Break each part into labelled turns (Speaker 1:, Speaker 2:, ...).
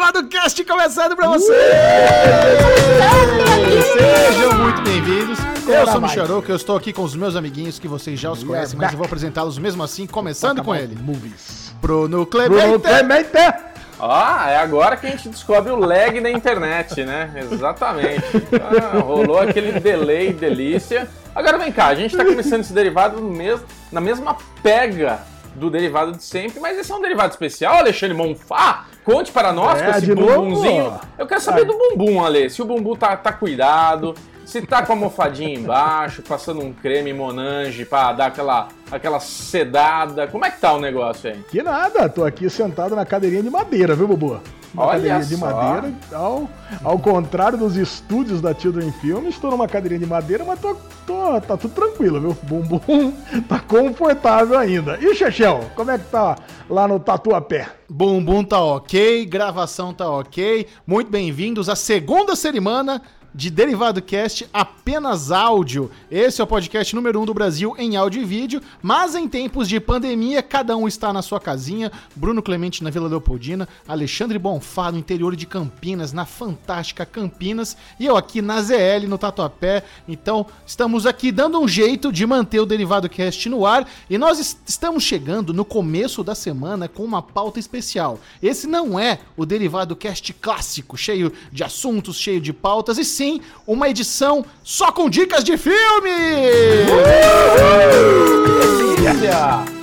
Speaker 1: Derivado Cast começando pra vocês! Sejam muito bem-vindos. Eu sou o Micharoco, eu estou aqui com os meus amiguinhos que vocês já os conhecem, mas eu vou apresentá-los mesmo assim, começando com ele.
Speaker 2: Movies.
Speaker 1: Bruno
Speaker 2: Bruno
Speaker 1: Clemente.
Speaker 2: Clemente.
Speaker 3: Ah, é agora que a gente descobre o lag da internet, né? Exatamente. Ah, rolou aquele delay delícia. Agora vem cá, a gente tá começando esse derivado no mes- na mesma pega do derivado de sempre, mas esse é um derivado especial, Alexandre Monfá. Conte para nós
Speaker 2: É,
Speaker 3: com esse
Speaker 2: de novo?
Speaker 3: bumbumzinho. Eu quero saber do bumbum, Ale. Se o bumbum tá, tá cuidado, se tá com a almofadinha embaixo, passando um creme Monange pra dar aquela, aquela sedada. Como é que tá o negócio aí?
Speaker 2: Que nada, tô aqui sentado na cadeirinha de madeira, viu, Bubu? Uma
Speaker 3: Olha
Speaker 2: cadeirinha de
Speaker 3: só.
Speaker 2: madeira. Ao, ao contrário dos estúdios da Children Films, estou numa cadeirinha de madeira, mas tô, tô- tá tudo tranquilo, viu? Bumbum tá confortável ainda. E Chechel, como é que tá lá no Tatuapé?
Speaker 1: Bumbum tá ok, gravação tá ok. Muito bem-vindos à segunda semana de Derivado Cast, apenas áudio. Esse é o podcast número um do Brasil em áudio e vídeo, mas em tempos de pandemia, cada um está na sua casinha. Bruno Clemente na Vila Leopoldina, Alexandre Bonfá no interior de Campinas, na fantástica Campinas, e eu aqui na ZL, no Tatuapé. Então, estamos aqui dando um jeito de manter o Derivado Cast no ar, e nós es- estamos chegando no começo da semana com uma pauta especial. Esse não é o Derivado Cast clássico, cheio de assuntos, cheio de pautas, e sim uma edição só com dicas de filme!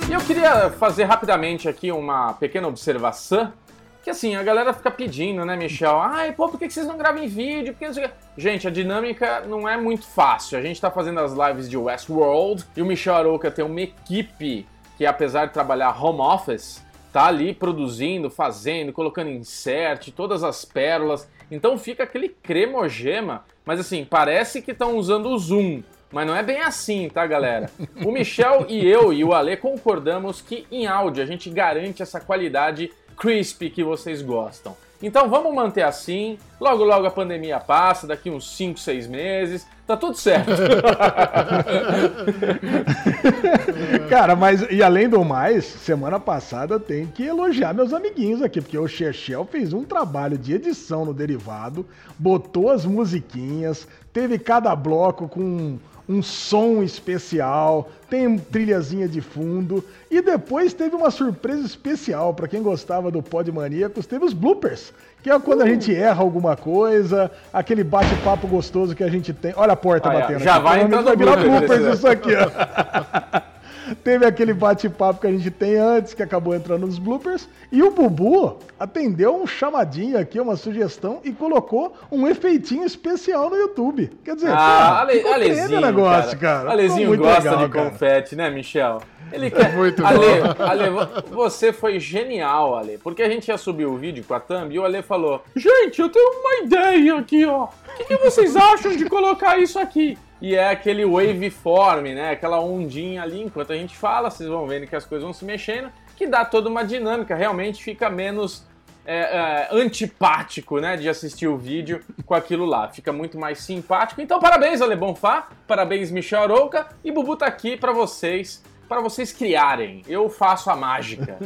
Speaker 3: E eu queria fazer rapidamente aqui uma pequena observação. Que assim, a galera fica pedindo, né, Michel? Ai, pô, por que vocês não gravam em vídeo? Por que não sei o quê?" Gente, a dinâmica não é muito fácil. A gente tá fazendo as lives de Westworld e o Michel Arouca tem uma equipe que, apesar de trabalhar home office, tá ali produzindo, fazendo, colocando insert, todas as pérolas. Então fica aquele cremogema, mas assim, parece que estão usando o Zoom. Mas não é bem assim, tá, galera? O Michel e eu e o Ale concordamos que em áudio a gente garante essa qualidade crispy que vocês gostam. Então vamos manter assim. Logo, logo a pandemia passa, daqui uns 5, 6 meses. Tá tudo certo.
Speaker 2: Cara, mas e além do mais, semana passada tem que elogiar meus amiguinhos aqui, porque o Chechel fez um trabalho de edição no derivado, botou as musiquinhas, teve cada bloco com um som especial, tem trilhazinha de fundo e depois teve uma surpresa especial para quem gostava do Pod Maníacos, teve os bloopers, que é quando a gente erra alguma coisa, aquele bate-papo gostoso que a gente tem. Olha a porta batendo.
Speaker 3: já
Speaker 2: aqui,
Speaker 3: vai entrar
Speaker 2: vai virar
Speaker 3: blooper,
Speaker 2: bloopers
Speaker 3: esse-
Speaker 2: isso aqui, ó. Teve aquele bate-papo que a gente tem antes, que acabou entrando nos bloopers. E o Bubu atendeu um chamadinho aqui, uma sugestão, e colocou um efeitinho especial no YouTube. Quer dizer,
Speaker 3: Ah,
Speaker 2: pô,
Speaker 3: Ale, Alezinho,
Speaker 2: o negócio, cara.
Speaker 3: Alezinho
Speaker 2: Ficou
Speaker 3: gosta
Speaker 2: muito
Speaker 3: de
Speaker 2: legal,
Speaker 3: confete, né, Michel? Ele quer.
Speaker 1: Muito
Speaker 3: Ale. Ale, vo- você foi genial, Ale. Porque a gente ia subir o vídeo com a Thumb e o Ale falou: Gente, eu tenho uma ideia aqui, ó. O que, que vocês acham de colocar isso aqui? E é aquele waveform, né? Aquela ondinha ali. Enquanto a gente fala, vocês vão vendo que as coisas vão se mexendo, que dá toda uma dinâmica. Realmente fica menos é, é, antipático, né, de assistir o vídeo com aquilo lá. Fica muito mais simpático. Então, parabéns, Ale Bonfá, parabéns, Michel Arouca, e Bubu tá aqui pra vocês, para vocês criarem. Eu faço a mágica.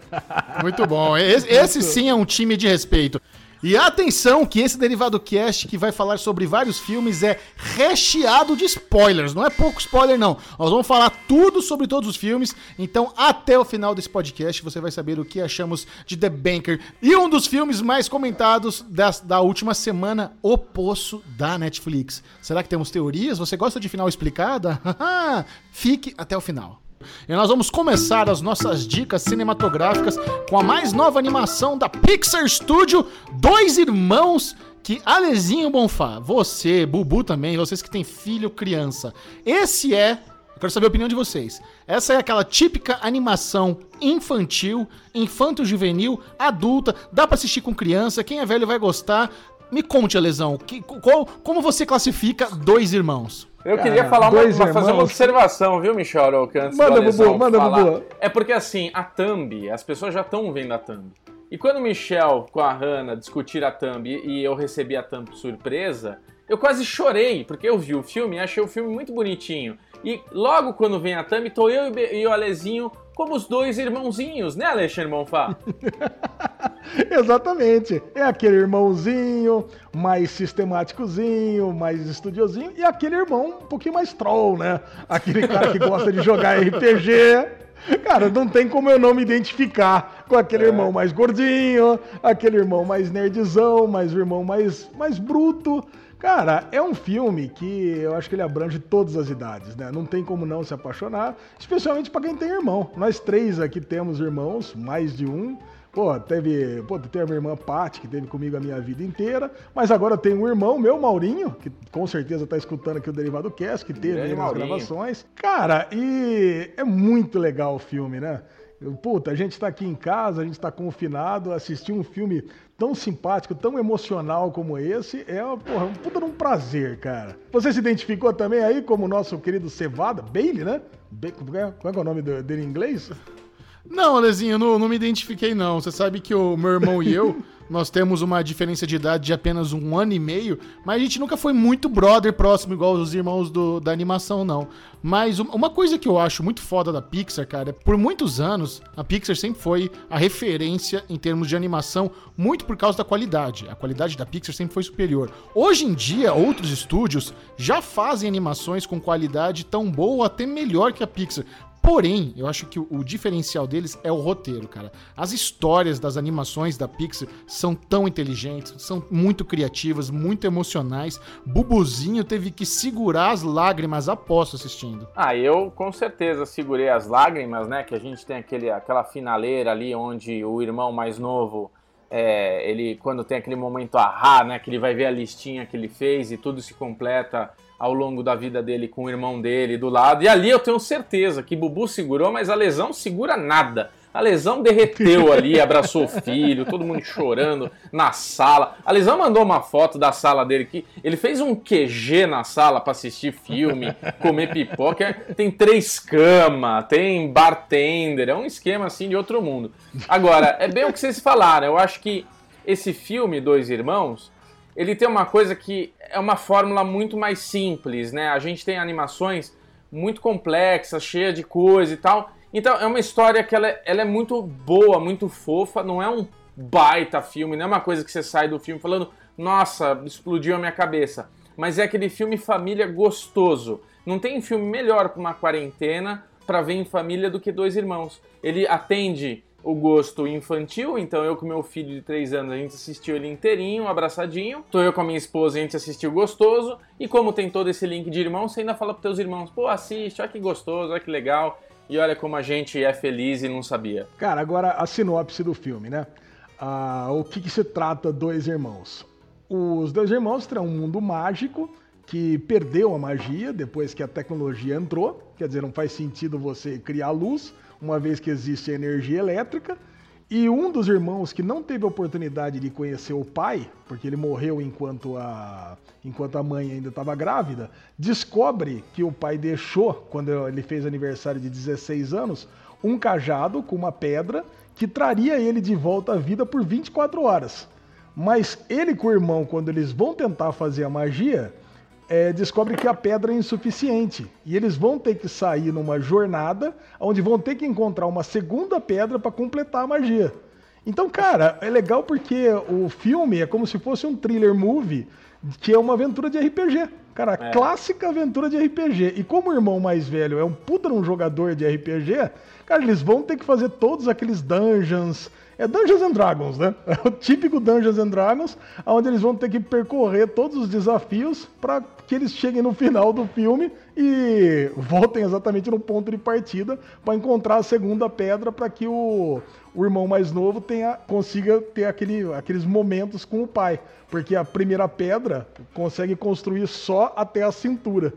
Speaker 1: Muito bom. Esse, esse sim é um time de respeito. E atenção que esse Derivado Cast que vai falar sobre vários filmes é recheado de spoilers. Não é pouco spoiler, não. Nós vamos falar tudo sobre todos os filmes. Então, até o final desse podcast, você vai saber o que achamos de The Banker. E um dos filmes mais comentados das- da última semana, O Poço da Netflix. Será que temos teorias? Você gosta de final explicada? Fique até o final. E nós vamos começar as nossas dicas cinematográficas com a mais nova animação da Pixar Studio, Dois Irmãos, que Alezinho Bonfá, você, Bubu também, vocês que têm filho, criança. Esse é, eu quero saber a opinião de vocês. Essa é aquela típica animação infantil, infanto-juvenil, adulta, dá pra assistir com criança, quem é velho vai gostar. Me conte, Alesão, que, qual, como você classifica Dois Irmãos?
Speaker 3: Eu
Speaker 2: Cara,
Speaker 3: queria falar uma, fazer uma observação, viu, Michel antes
Speaker 2: Manda, Bubu, manda. Bubu.
Speaker 3: É porque, assim, a thumb, as pessoas já estão vendo a thumb. E quando o Michel com a Hannah discutiram a thumb e eu recebi a thumb surpresa, eu quase chorei, porque eu vi o filme e achei o filme muito bonitinho. E logo quando vem a thumb, tô eu e o Alezinho como os dois irmãozinhos, né, Alexandre Monfá?
Speaker 2: Exatamente. É aquele irmãozinho mais sistemáticozinho, mais estudiosinho, e aquele irmão um pouquinho mais troll, né? Aquele cara que gosta de jogar RPG. Cara, não tem como eu não me identificar com aquele é. irmão mais gordinho, aquele irmão mais nerdzão, mais irmão mais, mais bruto. Cara, é um filme que eu acho que ele abrange todas as idades, né? Não tem como não se apaixonar, especialmente para quem tem irmão. Nós três aqui temos irmãos, mais de um. Pô, teve. Pô, tem a minha irmã Paty, que teve comigo a minha vida inteira. Mas agora tem um irmão, meu Maurinho, que com certeza tá escutando aqui o Derivado Cast, que teve aí nas gravações. Cara, e é muito legal o filme, né? Puta, a gente tá aqui em casa, a gente tá confinado, assistir um filme tão simpático, tão emocional como esse, é porra, um puta um prazer, cara. Você se identificou também aí como o nosso querido Cevada, Bailey, né? Ba qual é, é o nome dele em inglês?
Speaker 1: Não, Alezinho, não, não me identifiquei, não. Você sabe que o meu irmão e eu, nós temos uma diferença de idade de apenas um ano e meio, mas a gente nunca foi muito brother próximo, igual os irmãos do, da animação, não. Mas uma coisa que eu acho muito foda da Pixar, cara, é por muitos anos, a Pixar sempre foi a referência em termos de animação, muito por causa da qualidade. A qualidade da Pixar sempre foi superior. Hoje em dia, outros estúdios já fazem animações com qualidade tão boa ou até melhor que a Pixar. Porém, eu acho que o, diferencial deles é o roteiro, cara. As histórias das animações da Pixar são tão inteligentes, são muito criativas, muito emocionais. Bubuzinho teve que segurar as lágrimas após assistindo.
Speaker 3: Ah, eu com certeza segurei as lágrimas, né? Que a gente tem aquele, aquela finaleira ali onde o irmão mais novo. É, ele quando tem aquele momento ahá, né, que ele vai ver a listinha que ele fez e tudo se completa ao longo da vida dele com o irmão dele do lado. E ali eu tenho certeza que Bubu segurou, mas a lesão segura nada. A lesão derreteu ali, abraçou o filho, todo mundo chorando na sala. A lesão mandou uma foto da sala dele que ele fez um QG na sala para assistir filme, comer pipoca. Tem três camas, tem bartender, é um esquema assim de outro mundo. Agora, é bem o que vocês falaram. Eu acho que esse filme, Dois Irmãos, ele tem uma coisa que é uma fórmula muito mais simples, né? A gente tem animações muito complexas, cheia de coisa e tal. Então é uma história que ela é, ela é muito boa, muito fofa, não é um baita filme, não é uma coisa que você sai do filme falando, nossa, explodiu a minha cabeça. Mas é aquele filme família gostoso. Não tem filme melhor para uma quarentena para ver em família do que Dois Irmãos. Ele atende o gosto infantil, então eu com meu filho de 3 anos, a gente assistiu ele inteirinho, abraçadinho. Tô eu com a minha esposa, a gente assistiu gostoso. E como tem todo esse link de irmãos, você ainda fala pros teus irmãos, pô, assiste, olha que gostoso, olha que legal. E olha como a gente é feliz e não sabia.
Speaker 2: Cara, agora a sinopse do filme, né? Ah, o que, que se trata Dois Irmãos? Os dois irmãos terão um mundo mágico que perdeu a magia depois que a tecnologia entrou. Quer dizer, não faz sentido você criar luz uma vez que existe energia elétrica. E um dos irmãos que não teve oportunidade de conhecer o pai, porque ele morreu enquanto a, enquanto a mãe ainda estava grávida, descobre que o pai deixou, quando ele fez aniversário de 16 anos, um cajado com uma pedra que traria ele de volta à vida por 24 horas. Mas ele com o irmão, quando eles vão tentar fazer a magia, é, descobre que a pedra é insuficiente e eles vão ter que sair numa jornada onde vão ter que encontrar uma segunda pedra para completar a magia. Então, cara, é legal porque o filme é como se fosse um thriller movie que é uma aventura de RPG. Cara, é. clássica aventura de RPG. E como o irmão mais velho é um puta um jogador de RPG, cara, eles vão ter que fazer todos aqueles dungeons, é Dungeons and Dragons, né? É o típico Dungeons and Dragons, onde eles vão ter que percorrer todos os desafios para que eles cheguem no final do filme e voltem exatamente no ponto de partida para encontrar a segunda pedra para que o, o irmão mais novo tenha, consiga ter aquele, aqueles momentos com o pai. Porque a primeira pedra consegue construir só até a cintura.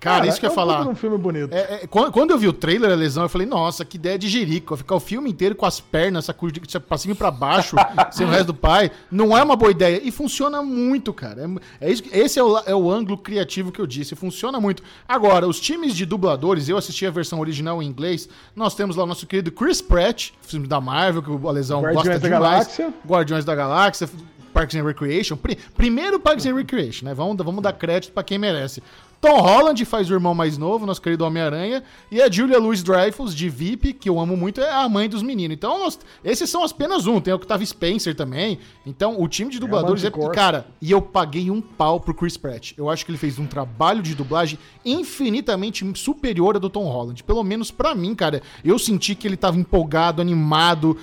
Speaker 1: Cara, isso que eu ia é falar.
Speaker 2: um filme bonito.
Speaker 1: É, é, quando eu vi o trailer, a lesão, eu falei, nossa, que ideia de jerico. Ficar o filme inteiro com as pernas, essa pra cima e pra baixo, sem o resto do pai. Não é uma boa ideia. E funciona muito, cara. É, é isso, esse é o, é o ângulo criativo que eu disse. Funciona muito. Agora, os times de dubladores, eu assisti a versão original em inglês. Nós temos lá o nosso querido Chris Pratt, filme da Marvel, que o Lesão
Speaker 2: Guardiões gosta da demais. Galáxia.
Speaker 1: Guardiões da Galáxia. Parks and Recreation. Primeiro Parks and Recreation, né? Vamos, vamos dar crédito para quem merece. Tom Holland faz o irmão mais novo, nosso querido Homem-Aranha. E a Julia Louis-Dreyfus, de VIP, que eu amo muito, é a mãe dos meninos. Então, nós, esses são apenas um. Tem o Octavio Spencer também. Então, o time de dubladores é... Cara, e eu paguei um pau pro Chris Pratt. Eu acho que ele fez um trabalho de dublagem infinitamente superior a do Tom Holland. Pelo menos para mim, cara. Eu senti que ele tava empolgado, animado.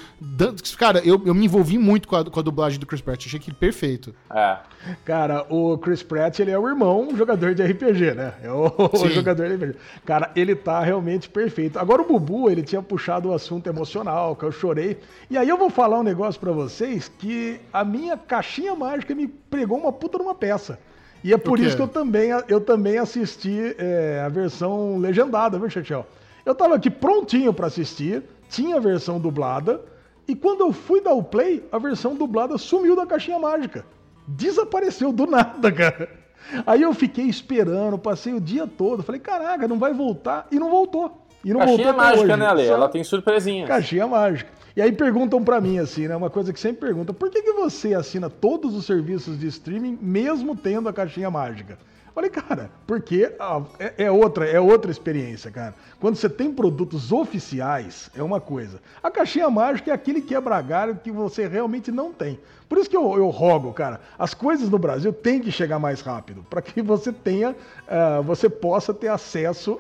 Speaker 1: Cara, eu, eu me envolvi muito com a, com a dublagem do Chris Pratt. Achei que ele perfeito.
Speaker 2: É. Cara, o Chris Pratt, ele é o irmão jogador de RPG, né? É o, o jogador de RPG. Cara, ele tá realmente perfeito. Agora o Bubu, ele tinha puxado o assunto emocional, que eu chorei. E aí eu vou falar um negócio para vocês que a minha caixinha mágica me pregou uma puta numa peça. E é por isso que eu também, eu também assisti é, a versão legendada, viu, Chechel? Eu tava aqui prontinho para assistir, tinha a versão dublada, e quando eu fui dar o play, a versão dublada sumiu da caixinha mágica. Desapareceu do nada, cara. Aí eu fiquei esperando, passei o dia todo, falei, caraca, não vai voltar, e não voltou. E não
Speaker 3: Caixinha voltou mágica, hoje. né, Ale? Só... Ela tem surpresinha.
Speaker 2: Caixinha mágica. E aí perguntam para mim, assim, né? Uma coisa que sempre pergunta: por que, que você assina todos os serviços de streaming mesmo tendo a caixinha mágica? Falei, cara, porque é, é, outra, é outra experiência, cara. Quando você tem produtos oficiais, é uma coisa. A caixinha mágica é aquele quebra galho que você realmente não tem. Por isso que eu, eu rogo, cara, as coisas no Brasil têm que chegar mais rápido, para que você tenha, uh, você possa ter acesso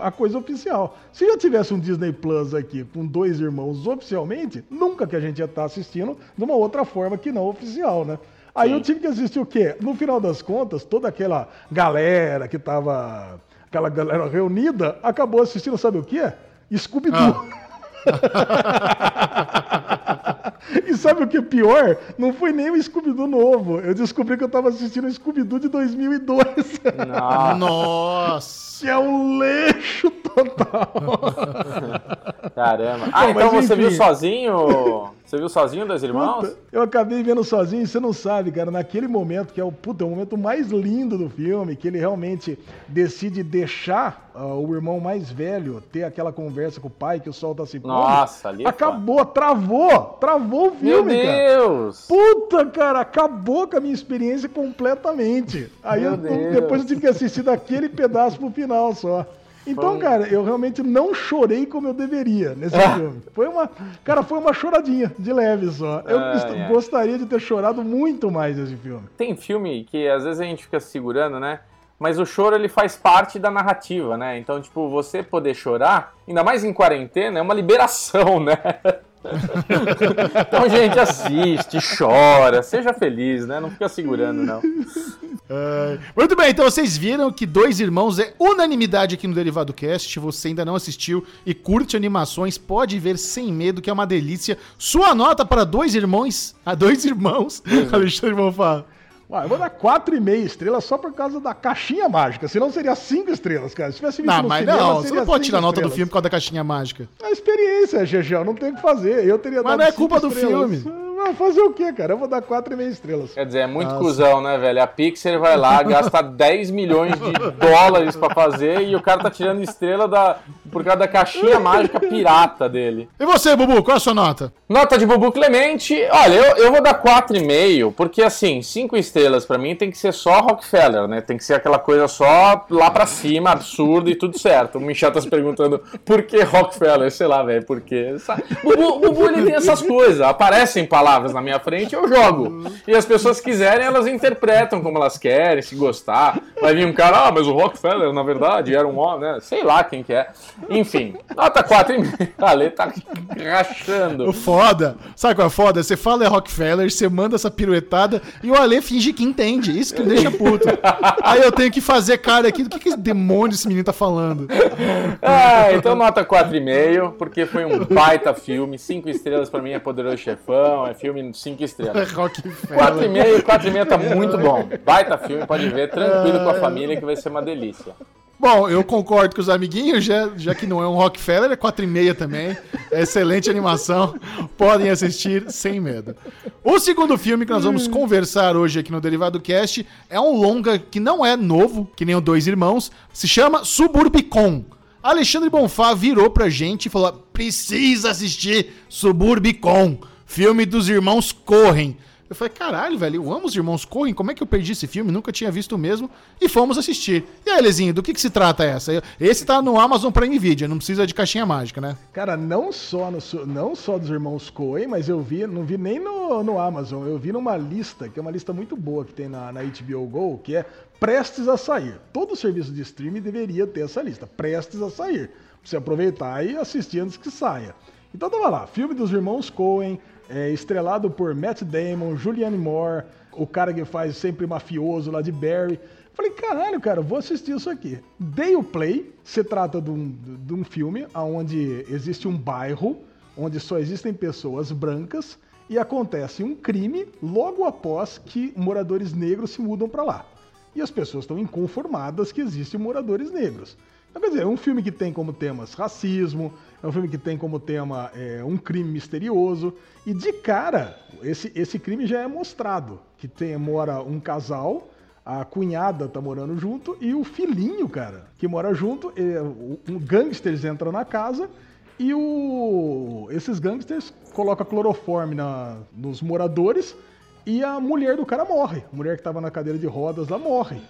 Speaker 2: à coisa oficial. Se já tivesse um Disney Plus aqui com dois irmãos oficialmente, nunca que a gente ia estar assistindo de uma outra forma que não oficial, né? Aí Sim. eu tive que assistir o quê? No final das contas, toda aquela galera que tava. Aquela galera reunida acabou assistindo, sabe o quê? Scooby-Doo. Ah. e sabe o que é pior? Não foi nem o Scooby-Doo novo. Eu descobri que eu tava assistindo o Scooby-Doo de 2002.
Speaker 1: Nossa!
Speaker 2: Que é um leixo total.
Speaker 3: Caramba. Ah, Não, então você enfim. viu sozinho você viu sozinho Dois Irmãos?
Speaker 2: Puta, eu acabei vendo sozinho, você não sabe, cara, naquele momento que é o, puta, o momento mais lindo do filme, que ele realmente decide deixar uh, o irmão mais velho ter aquela conversa com o pai, que o sol tá se
Speaker 3: pondo. Nossa, ali
Speaker 2: é Acabou, travou, travou o filme,
Speaker 3: Meu Deus!
Speaker 2: Cara. Puta, cara, acabou com a minha experiência completamente. Aí eu, depois eu tive que assistir daquele pedaço pro final só. Então, cara, eu realmente não chorei como eu deveria nesse ah. filme. Foi uma, cara, foi uma choradinha de leve só. Eu ah, gostaria de ter chorado muito mais nesse filme.
Speaker 3: Tem filme que às vezes a gente fica segurando, né? Mas o choro ele faz parte da narrativa, né? Então, tipo, você poder chorar, ainda mais em quarentena, é uma liberação, né? então, gente, assiste, chora, seja feliz, né? Não fica segurando, não.
Speaker 1: Uh, muito bem, então vocês viram que Dois Irmãos é unanimidade aqui no Derivado Cast. Se você ainda não assistiu e curte animações, pode ver sem medo, que é uma delícia. Sua nota para Dois Irmãos, a Dois Irmãos, Alexandre Bonfá.
Speaker 2: Ué, eu vou dar 4,5 estrelas só por causa da caixinha mágica. Senão seria 5 estrelas, cara. Se tivesse
Speaker 1: visto não, mas cinema, não, você não pode tirar a nota do filme por causa da caixinha mágica.
Speaker 2: É a experiência, Gegel, não tem o que fazer. Eu teria
Speaker 1: mas dado não é culpa do filme.
Speaker 2: Vai fazer o quê, cara? Eu vou dar 4,5 estrelas.
Speaker 3: Quer dizer, é muito Nossa. cuzão, né, velho? A Pixar vai lá, gasta 10 milhões de dólares pra fazer e o cara tá tirando estrela da, por causa da caixinha mágica pirata dele.
Speaker 1: E você, Bubu, qual é a sua nota?
Speaker 3: Nota de Bubu Clemente, olha, eu, eu vou dar 4,5, porque assim, 5 estrelas pra mim tem que ser só Rockefeller, né? Tem que ser aquela coisa só lá pra cima, absurdo e tudo certo. O Michel tá se perguntando por que Rockefeller? Sei lá, velho, por quê? Bubu, Bubu ele tem essas coisas, aparecem palavras palavras na minha frente, eu jogo. E as pessoas quiserem, elas interpretam como elas querem, se gostar. Vai vir um cara, ah, mas o Rockefeller, na verdade, era um homem, né? Sei lá quem que é. Enfim, nota 4,5. A Lê tá rachando.
Speaker 1: O foda, sabe qual é foda? Você fala é Rockefeller, você manda essa piruetada e o Ale finge que entende. Isso que me deixa puto. Aí eu tenho que fazer cara aqui, do que, que demônio esse menino tá falando?
Speaker 3: Ah, então nota 4,5, porque foi um baita filme. Cinco estrelas pra mim é Poderoso Chefão, é filme 5 estrelas. 4,5, 4,5 tá muito bom. Baita filme, pode ver, tranquilo com a família que vai ser uma delícia.
Speaker 1: Bom, eu concordo com os amiguinhos, já, já que não é um Rockefeller, é 4,5 também. É excelente animação. Podem assistir sem medo. O segundo filme que nós vamos conversar hoje aqui no Derivado Cast é um longa que não é novo, que nem o Dois Irmãos, se chama Suburbicon. Alexandre Bonfá virou pra gente e falou: precisa assistir Suburbicon. Filme dos irmãos Correm. Eu falei, caralho, velho, eu amo os irmãos Coen, como é que eu perdi esse filme? Nunca tinha visto mesmo. E fomos assistir. E aí, Lezinho, do que, que se trata essa? Esse tá no Amazon Prime Video, não precisa de caixinha mágica, né?
Speaker 2: Cara, não só, no, não só dos irmãos Coen, mas eu vi, não vi nem no, no Amazon, eu vi numa lista, que é uma lista muito boa que tem na, na HBO Go, que é prestes a sair. Todo serviço de streaming deveria ter essa lista, prestes a sair. Pra você aproveitar e assistir antes que saia. Então tava lá, filme dos irmãos Coen, é, estrelado por Matt Damon, Julianne Moore, o cara que faz sempre mafioso lá de Barry. Falei, caralho, cara, vou assistir isso aqui. Dei o play, se trata de um, de um filme onde existe um bairro onde só existem pessoas brancas e acontece um crime logo após que moradores negros se mudam para lá. E as pessoas estão inconformadas que existem moradores negros. Então, quer dizer, é um filme que tem como temas racismo, é um filme que tem como tema é, um crime misterioso. E de cara, esse, esse crime já é mostrado. Que tem, mora um casal, a cunhada tá morando junto, e o filhinho, cara, que mora junto, é, um gangsters entra na casa e o, esses gangsters colocam cloroforme na, nos moradores e a mulher do cara morre. A mulher que estava na cadeira de rodas lá morre.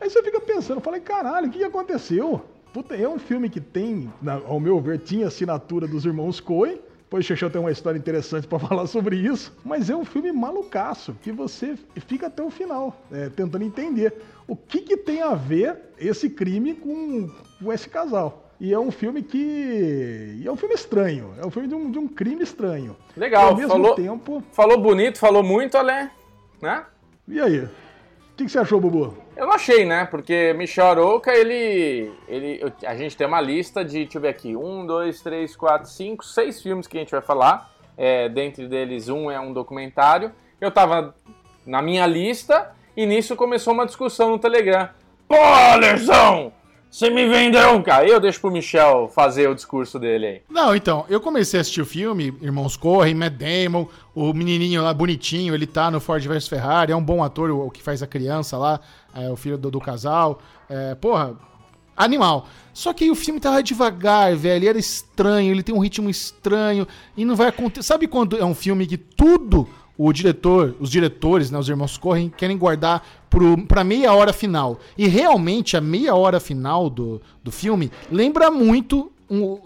Speaker 2: Aí você fica pensando, falei, caralho, o que aconteceu? Puta, é um filme que tem, ao meu ver, tinha assinatura dos irmãos Coen. Depois o Xexão tem uma história interessante para falar sobre isso. Mas é um filme malucaço, que você fica até o final, é, tentando entender o que, que tem a ver esse crime com, com esse casal. E é um filme que. é um filme estranho. É um filme de um, de um crime estranho.
Speaker 3: Legal, ao mesmo falou, tempo. Falou bonito, falou muito, Alé. Né?
Speaker 2: E aí? O que, que você achou, Bubu?
Speaker 3: Eu não achei, né? Porque Michel Aroca, ele, ele. A gente tem uma lista de, deixa eu ver aqui, um, dois, três, quatro, cinco, seis filmes que a gente vai falar. É, dentre deles, um é um documentário. Eu tava na minha lista e nisso começou uma discussão no Telegram. Pô, Alerzão! Você me vendeu, cara. Eu deixo pro Michel fazer o discurso dele aí.
Speaker 1: Não, então, eu comecei a assistir o filme, Irmãos Correm, Matt Damon, o menininho lá bonitinho, ele tá no Ford vs Ferrari, é um bom ator, o, que faz a criança lá, é o filho do, do casal. É, porra, animal. Só que aí o filme tava devagar, velho, era estranho, ele tem um ritmo estranho e não vai acontecer. Sabe quando é um filme que tudo o diretor, os diretores, né, os irmãos Correm, querem guardar para meia hora final. E realmente a meia hora final do, do filme lembra muito um,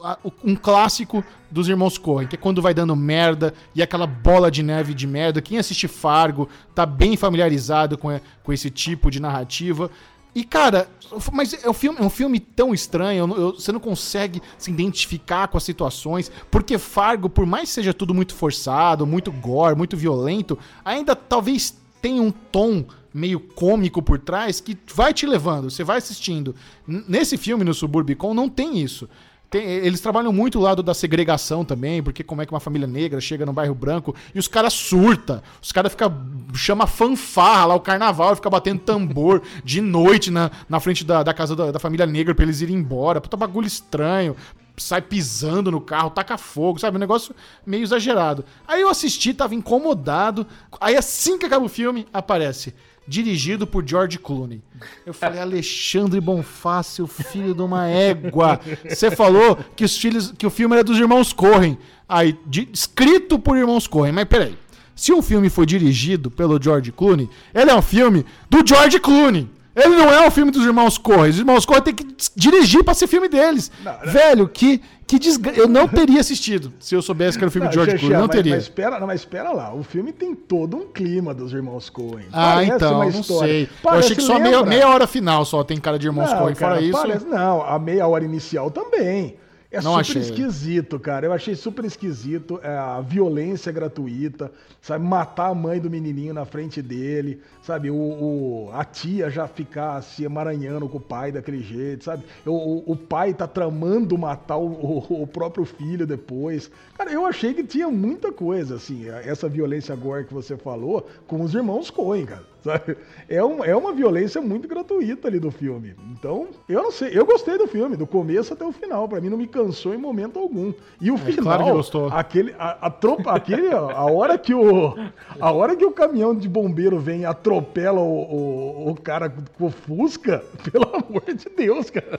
Speaker 1: um clássico dos irmãos Correm, que é quando vai dando merda e aquela bola de neve de merda. Quem assiste Fargo tá bem familiarizado com, com esse tipo de narrativa. E, cara, mas é um filme, é um filme tão estranho, eu, eu, você não consegue se identificar com as situações, porque Fargo, por mais que seja tudo muito forçado, muito gore, muito violento, ainda talvez tenha um tom meio cômico por trás que vai te levando, você vai assistindo. Nesse filme, no Suburbicon, não tem isso. Tem, eles trabalham muito o lado da segregação também, porque como é que uma família negra chega no bairro branco e os caras surta, os caras fica chama fanfarra lá, o carnaval, fica batendo tambor de noite na, na frente da, da casa da, da família negra pra eles irem embora. Puta bagulho estranho sai pisando no carro, taca fogo, sabe? Um negócio meio exagerado. Aí eu assisti, tava incomodado. Aí assim que acaba o filme, aparece dirigido por George Clooney. Eu falei, Alexandre Bonfácio, filho de uma égua. Você falou que, os filhos, que o filme era dos irmãos Corren. Aí, de, escrito por irmãos Corren. Mas peraí. Se um filme foi dirigido pelo George Clooney, ele é um filme do George Clooney. Ele não é o filme dos irmãos Corre. Os irmãos Corre tem que dirigir para ser filme deles. Não, não. Velho, que, que desgra... Eu não teria assistido se eu soubesse que era o filme não, de George Clooney. Não
Speaker 2: mas,
Speaker 1: teria.
Speaker 2: Mas espera, não, mas espera lá. O filme tem todo um clima dos irmãos Coen.
Speaker 1: Ah, Parece então, não sei. Parece, eu achei que só meia, meia, hora final só tem cara de irmãos Coen. Fora isso. Parece,
Speaker 2: não, a meia hora inicial também. É não super achei. esquisito, cara. Eu achei super esquisito é, a violência gratuita, sabe? Matar a mãe do menininho na frente dele, sabe? O, o a tia já ficar se emaranhando com o pai daquele jeito, sabe? O, o pai tá tramando matar o, o, próprio filho depois. Cara, eu achei que tinha muita coisa, assim, essa violência agora que você falou com os irmãos Coen, cara. Sabe? É, um, é uma violência muito gratuita ali do filme. Então, eu não sei. Eu gostei do filme, do começo até o final. Para mim, não me cansou em momento algum. E o é, final, claro que gostou. aquele, a, a tropa, aquele, a hora que o, a hora que o caminhão de bombeiro vem e atropela o, o, o cara com o Fusca, pelo amor de Deus, cara.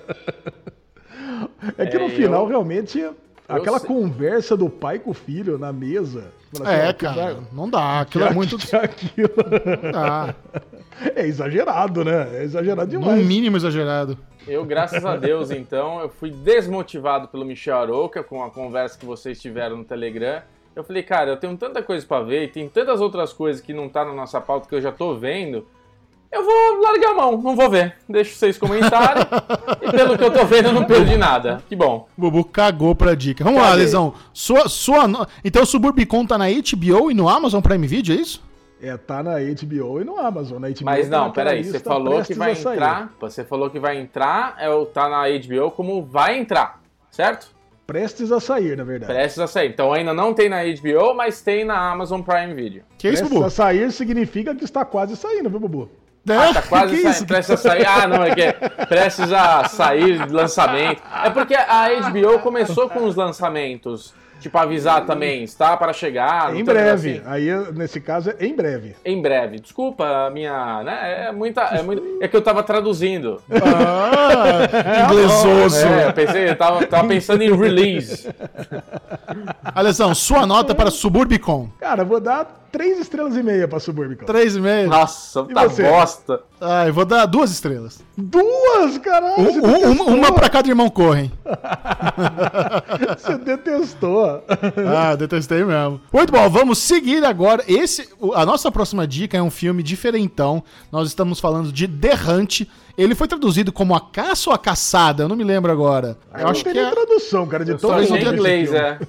Speaker 2: É que é, no final, eu... realmente, aquela conversa do pai com o filho na mesa.
Speaker 1: Assim, é, cara, não dá. Aquilo é muito. Aquilo...
Speaker 2: Não dá. É exagerado, né? É exagerado demais.
Speaker 1: No mínimo exagerado.
Speaker 3: Eu, graças a Deus, então, eu fui desmotivado pelo Michel Aroca com a conversa que vocês tiveram no Telegram. Eu falei, cara, eu tenho tanta coisa para ver e tem tantas outras coisas que não tá na nossa pauta que eu já tô vendo. Eu vou largar a mão, não vou ver. Deixo vocês comentarem. e pelo que eu tô vendo, eu não perdi nada. Que bom.
Speaker 1: Bubu cagou pra dica. Vamos Cadê? lá, Lesão. Sua, sua... Então o Suburbicon tá na HBO e no Amazon Prime Video, é isso?
Speaker 2: É, tá na HBO e no Amazon. Na HBO
Speaker 3: Mas não, peraí, você falou que vai entrar. Você falou que vai entrar, é, tá na HBO como vai entrar, certo?
Speaker 2: Prestes a sair, na verdade.
Speaker 3: Prestes a sair. Então ainda não tem na HBO, mas tem na Amazon Prime Video.
Speaker 2: Que isso, Prestes Bubu? a sair significa que está quase saindo, viu, Bubu?
Speaker 3: Ah, tá quase saindo, prestes a sair. Ah, não, é que é prestes a sair lançamento. É porque a HBO começou com os lançamentos Tipo, avisar também, está para chegar.
Speaker 2: Em breve. Assim. Aí, nesse caso, é em breve.
Speaker 3: Em breve. Desculpa, minha. Né, é muita. É, muito, é que eu tava traduzindo.
Speaker 1: Ah, inglesoso.
Speaker 3: É, eu pensei, eu tava, tava pensando em release.
Speaker 1: Alessão, sua nota para Suburbicon.
Speaker 2: Cara, vou dar três estrelas e meia pra Suburbicon.
Speaker 1: Três e meia?
Speaker 3: Nossa, e tá você? bosta.
Speaker 1: Ah, eu vou dar duas estrelas.
Speaker 2: Duas, caralho?
Speaker 1: Um, uma, uma pra cada irmão correm.
Speaker 2: você detestou.
Speaker 1: Ah, detestei mesmo. Muito bom, vamos seguir agora. Esse, a nossa próxima dica é um filme diferentão. Nós estamos falando de Derrante. Ele foi traduzido como a caça ou a caçada? Eu não me lembro agora.
Speaker 2: Ah, eu, acho que é
Speaker 3: tradução, cara, de todo em inglês, é.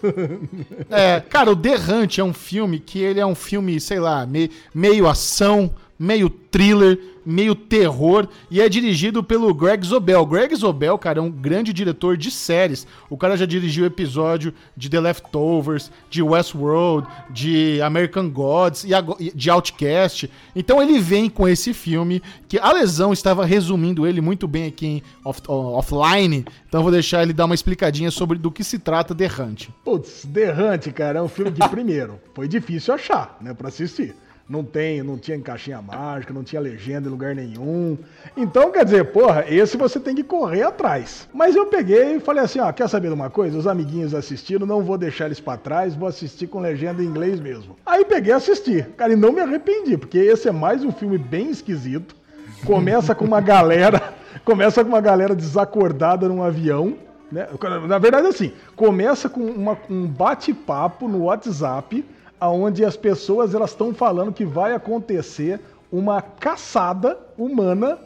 Speaker 1: é. Cara, o Derrante é um filme que ele é um filme, sei lá, meio ação, meio thriller, meio terror, e é dirigido pelo Greg Zobel. Greg Zobel, cara, é um grande diretor de séries. O cara já dirigiu episódio de The Leftovers, de Westworld, de American Gods e de Outcast. Então ele vem com esse filme que a Lesão estava resumindo ele muito bem aqui em off offline. Então vou deixar ele dar uma explicadinha sobre do que se trata The Hunt.
Speaker 2: Putz, The Hunt, cara, é um filme que primeiro foi difícil achar, né, para assistir. Não tem, não tinha caixinha mágica, não tinha legenda em lugar nenhum. Então, quer dizer, porra, esse você tem que correr atrás. Mas eu peguei e falei assim, ó, quer saber de uma coisa? Os amiguinhos assistiram, não vou deixar eles para trás, vou assistir com legenda em inglês mesmo. Aí peguei e assisti. Cara, e não me arrependi, porque esse é mais um filme bem esquisito. Começa com uma galera, começa com uma galera desacordada num avião, né? Na verdade, assim, começa com uma, um bate-papo no WhatsApp aonde as pessoas elas estão falando que vai acontecer uma caçada humana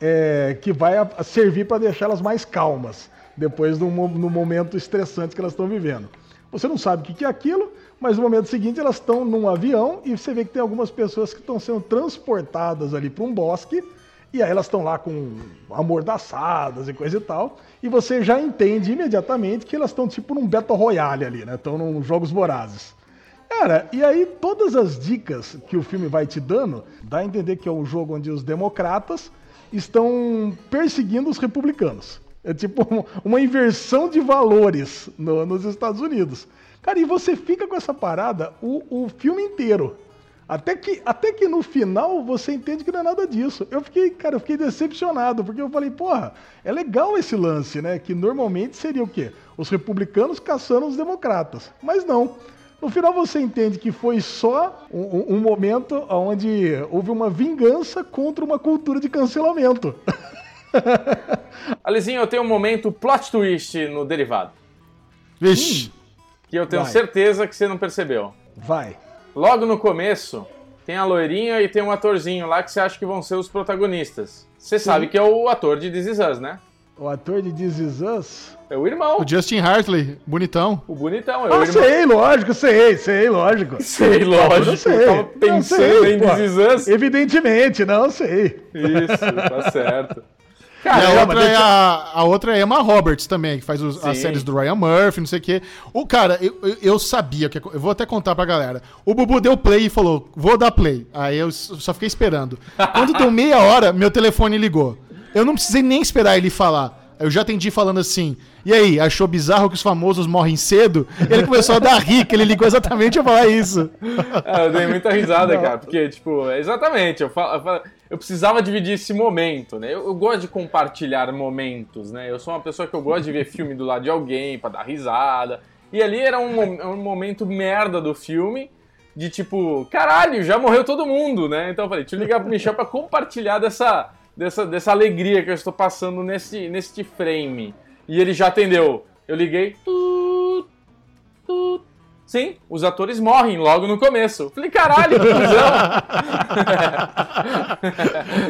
Speaker 2: é, que vai servir para deixá-las mais calmas depois do no momento estressante que elas estão vivendo. Você não sabe o que é aquilo, mas no momento seguinte elas estão num avião e você vê que tem algumas pessoas que estão sendo transportadas ali para um bosque e aí elas estão lá com amordaçadas e coisa e tal, e você já entende imediatamente que elas estão tipo num Battle Royale ali, né? Estão num Jogos Vorazes. Cara, e aí todas as dicas que o filme vai te dando, dá a entender que é um jogo onde os democratas estão perseguindo os republicanos. É tipo uma inversão de valores no, nos Estados Unidos. Cara, e você fica com essa parada o, o filme inteiro. Até que, até que no final você entende que não é nada disso. Eu fiquei, cara, eu fiquei decepcionado, porque eu falei, porra, é legal esse lance, né? Que normalmente seria o quê? Os republicanos caçando os democratas. Mas não. No final você entende que foi só um, um momento onde houve uma vingança contra uma cultura de cancelamento.
Speaker 3: Alizinho, eu tenho um momento plot twist no derivado.
Speaker 1: Vixe.
Speaker 3: Que eu tenho Vai. certeza que você não percebeu.
Speaker 2: Vai.
Speaker 3: Logo no começo, tem a loirinha e tem um atorzinho lá que você acha que vão ser os protagonistas. Você Sim. sabe que é o ator de This Is Us, né?
Speaker 2: O ator de This Is Us?
Speaker 3: É o irmão.
Speaker 1: O Justin Hartley, bonitão.
Speaker 3: O bonitão, é
Speaker 2: o ah,
Speaker 3: irmão.
Speaker 2: sei, lógico, sei, sei, lógico.
Speaker 3: Sei, lógico. Eu sei. tava pensando não, sei, em This Is Us.
Speaker 2: Evidentemente, não sei.
Speaker 3: Isso, tá certo.
Speaker 1: Cara, e a, outra é a, a outra é Emma Roberts também, que faz os, as séries do Ryan Murphy, não sei o quê. O cara, eu, eu sabia que. Eu vou até contar pra galera. O Bubu deu play e falou: vou dar play. Aí eu só fiquei esperando. Quando deu meia hora, meu telefone ligou. Eu não precisei nem esperar ele falar. Eu já atendi falando assim. E aí, achou bizarro que os famosos morrem cedo? Ele começou a dar rica, ele ligou exatamente a falar isso.
Speaker 3: É, eu dei muita risada, Não. cara, porque, tipo, exatamente, eu, falo, eu, falo, eu precisava dividir esse momento, né? Eu, eu, gosto de compartilhar momentos, né? Eu sou uma pessoa que eu gosto de ver filme do lado de alguém para dar risada. E ali era um, um momento merda do filme, de tipo, caralho, já morreu todo mundo, né? Então eu falei, deixa eu ligar pro Michel pra compartilhar dessa, dessa, dessa alegria que eu estou passando nesse, nesse frame. E ele já atendeu. Eu liguei. Tut, tut, Sim, os atores morrem logo no começo. Falei, caralho,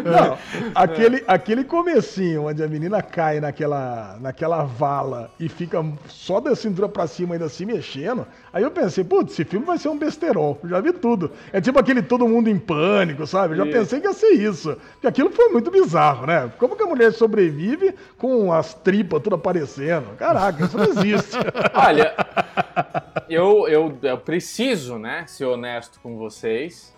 Speaker 2: Não, aquele, aquele comecinho onde a menina cai naquela, naquela vala e fica só da cintura pra cima ainda se mexendo, aí eu pensei, putz, esse filme vai ser um besterol, já vi tudo. É tipo aquele Todo Mundo em Pânico, sabe? Eu já isso. pensei que ia ser isso. Porque aquilo foi muito bizarro, né? Como que a mulher sobrevive com as tripas tudo aparecendo? Caraca, isso não existe.
Speaker 3: Olha, eu, eu, eu preciso, né, ser honesto com vocês.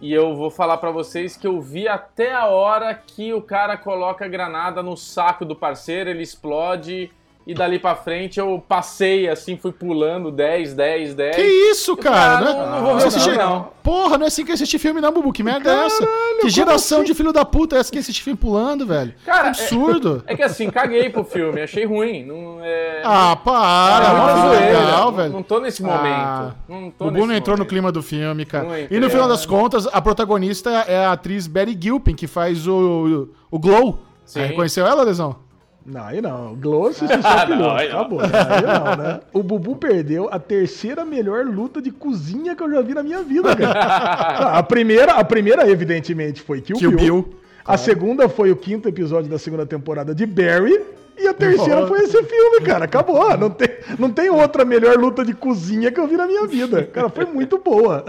Speaker 3: E eu vou falar para vocês que eu vi até a hora que o cara coloca a granada no saco do parceiro, ele explode e dali pra frente eu passei assim, fui pulando 10, 10, 10.
Speaker 1: Que isso, cara?
Speaker 3: Não, não, não vou
Speaker 1: assistir, não. Porra, não é assim que assistir filme não, Bubu. Que merda Caralho, é essa? Que geração assim? de filho da puta é essa que assiste filme pulando, velho? Cara, que absurdo.
Speaker 3: É, é, que assim, caguei pro filme, achei ruim. Não, é...
Speaker 1: Ah, para. É
Speaker 3: zoeira, legal, velho. Não tô nesse momento. Ah,
Speaker 1: não tô Bubu não entrou momento. no clima do filme, cara. E no final das contas, a protagonista é a atriz Betty Gilpin, que faz o, o Glow. Sim. Reconheceu ela, Lesão?
Speaker 2: Não, aí não. Assistiu só ah, piloto. Acabou. Não. Aí não, né? O Bubu perdeu a terceira melhor luta de cozinha que eu já vi na minha vida, cara. a, primeira, a primeira, evidentemente, foi Kill, Kill Bill. Bill. A segunda foi o quinto episódio da segunda temporada de Barry. E a terceira foi esse filme, cara. Acabou. Não tem, não tem outra melhor luta de cozinha que eu vi na minha vida. Cara, foi muito boa.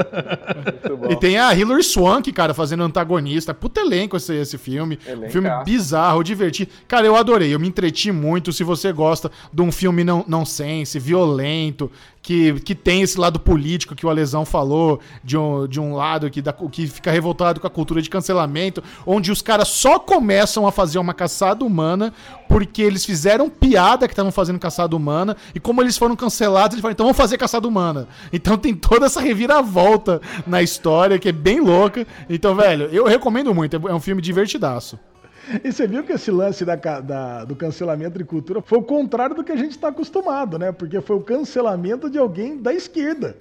Speaker 1: Muito e tem a Hilary Swank, cara, fazendo antagonista. Puta elenco esse, esse filme. Um filme bizarro, divertido. Cara, eu adorei. Eu me entreti muito. Se você gosta de um filme não, não sense, violento, que, que tem esse lado político que o Alesão falou, de um, de um lado que, da, que fica revoltado com a cultura de cancelamento, onde os caras só começam a fazer uma caçada humana porque eles fizeram piada que estavam fazendo caçada humana, e como eles foram cancelados, eles falaram, então vamos fazer caçada humana. Então tem toda essa reviravolta na história que é bem louca. Então, velho, eu recomendo muito, é um filme divertidaço.
Speaker 2: E você viu que esse lance da, da, do cancelamento de cultura foi o contrário do que a gente está acostumado, né? Porque foi o cancelamento de alguém da esquerda.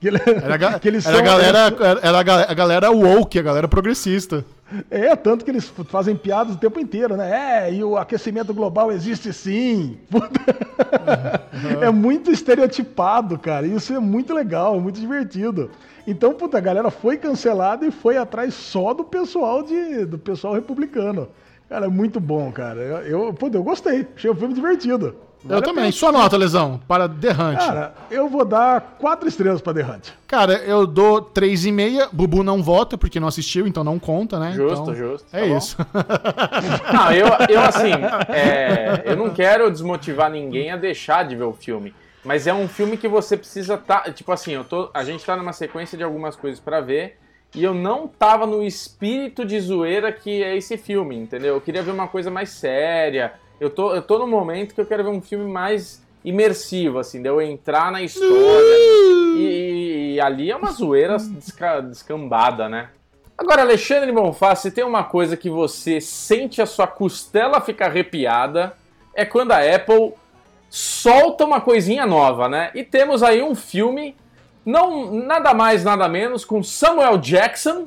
Speaker 1: Que, era, que eles era, são, a galera, era a galera woke, a galera progressista.
Speaker 2: É, tanto que eles fazem piadas o tempo inteiro, né? É, e o aquecimento global existe sim. Uhum. É muito estereotipado, cara. Isso é muito legal, muito divertido. Então, puta, a galera foi cancelada e foi atrás só do pessoal de, do pessoal republicano. Cara, é muito bom, cara. Eu, eu, pô, eu gostei. Achei o filme divertido.
Speaker 1: Vale eu também. Sua nota, Lesão, para The Hunt.
Speaker 2: Cara, eu vou dar quatro estrelas para The Hunt.
Speaker 1: Cara, eu dou três e meia. Bubu não vota porque não assistiu, então não conta, né?
Speaker 3: Justo,
Speaker 1: então,
Speaker 3: justo.
Speaker 1: É tá isso.
Speaker 3: não, eu, eu assim, é, eu não quero desmotivar ninguém a deixar de ver o filme. Mas é um filme que você precisa tá, tipo assim, eu tô, a gente tá numa sequência de algumas coisas para ver e eu não tava no espírito de zoeira que é esse filme, entendeu? Eu queria ver uma coisa mais séria. Eu tô, eu tô no momento que eu quero ver um filme mais imersivo, assim, de eu entrar na história. e, e, ali é uma zoeira desca, descambada, né? Agora, Alexandre Bonfá, se tem uma coisa que você sente a sua costela ficar arrepiada, é quando a Apple solta uma coisinha nova, né? E temos aí um filme não nada mais, nada menos, com Samuel Jackson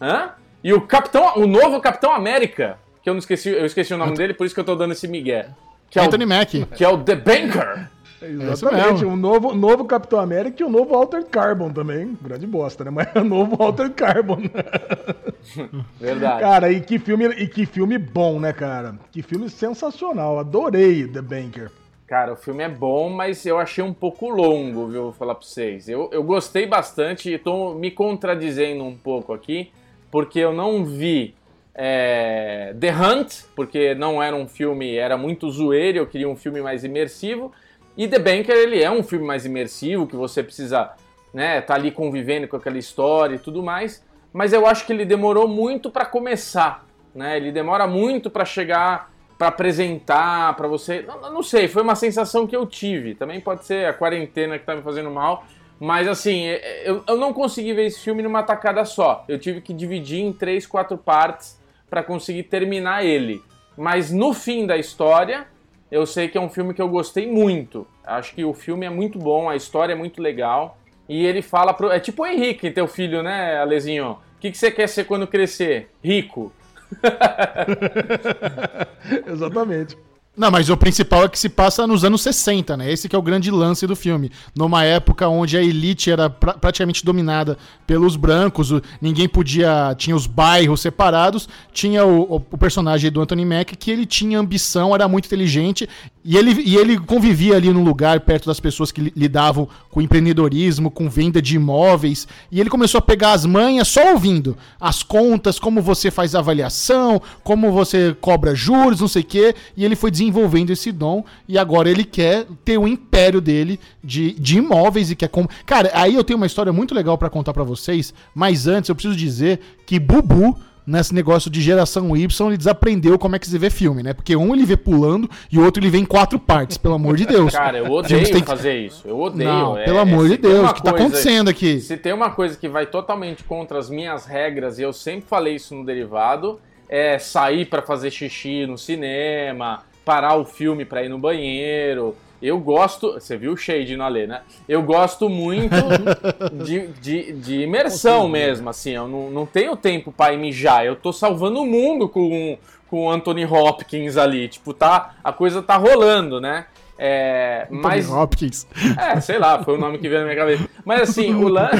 Speaker 3: né? e o Capitão, o novo Capitão América, que eu não esqueci, eu esqueci o nome dele, por isso que eu tô dando esse migué.
Speaker 1: Que é Anthony o, Mack.
Speaker 3: Que é o The Banker.
Speaker 2: Exatamente, o novo, novo Capitão América e o novo Altered Carbon também. Grande bosta, né? Mas é o novo Altered Carbon.
Speaker 3: Verdade.
Speaker 2: Cara, e que filme, e que filme bom, né, cara? Que filme sensacional. Adorei The Banker.
Speaker 3: Cara, o filme é bom, mas eu achei um pouco longo, viu? Vou falar pra vocês. Eu, eu gostei bastante e tô me contradizendo um pouco aqui, porque eu não vi é, The Hunt, porque não era um filme, era muito zoeiro, eu queria um filme mais imersivo. E The Banker, ele é um filme mais imersivo, que você precisa, né, tá ali convivendo com aquela história e tudo mais. Mas eu acho que ele demorou muito para começar, né? Ele demora muito para chegar para apresentar para você. Não, não, sei, foi uma sensação que eu tive. Também pode ser a quarentena que tá me fazendo mal. Mas assim, é, é, eu, eu não consegui ver esse filme numa tacada só. Eu tive que dividir em três, quatro partes para conseguir terminar ele. Mas no fim da história, eu sei que é um filme que eu gostei muito. Acho que o filme é muito bom, a história é muito legal. E ele fala pro. É tipo o Henrique, teu filho, né, Alezinho? O que, que você quer ser quando crescer? Rico.
Speaker 2: Exatamente.
Speaker 1: Não, mas o principal é que se passa nos anos 60, né? Esse que é o grande lance do filme. Numa época onde a elite era pra praticamente dominada pelos brancos, o, ninguém podia. Tinha os bairros separados, tinha o, o, o, personagem do Anthony Mack que ele tinha ambição, era muito inteligente e ele, e ele convivia ali num lugar perto das pessoas que lidavam com empreendedorismo, com venda de imóveis. E ele começou a pegar as manhas só ouvindo as contas, como você faz avaliação, como você cobra juros, não sei o quê. E ele foi desenvolvendo esse dom. E agora ele quer ter o império dele de, de imóveis e quer. Com... Cara, aí eu tenho uma história muito legal para contar para vocês. Mas antes eu preciso dizer que Bubu nesse negócio de geração Y, ele desaprendeu como é que se vê filme, né? Porque um ele vê pulando e o outro ele vê em quatro partes, pelo amor de Deus.
Speaker 3: Cara, eu odeio que... fazer isso. Eu odeio. Não,
Speaker 1: é, pelo amor de Deus, o que tá acontecendo aqui?
Speaker 3: Se tem uma coisa que vai totalmente contra as minhas regras, e eu sempre falei isso no derivado, é sair para fazer xixi no cinema, parar o filme para ir no banheiro, eu gosto. Você viu o shade no Alê, né? Eu gosto muito de, de, de imersão mesmo, assim. Eu não, não tenho tempo pra mijar. Eu tô salvando o mundo com, com o Anthony Hopkins ali. Tipo, tá, a coisa tá rolando, né? É, mas,
Speaker 1: Hopkins.
Speaker 3: É, sei lá, foi o nome que veio na minha cabeça. Mas assim, o lance,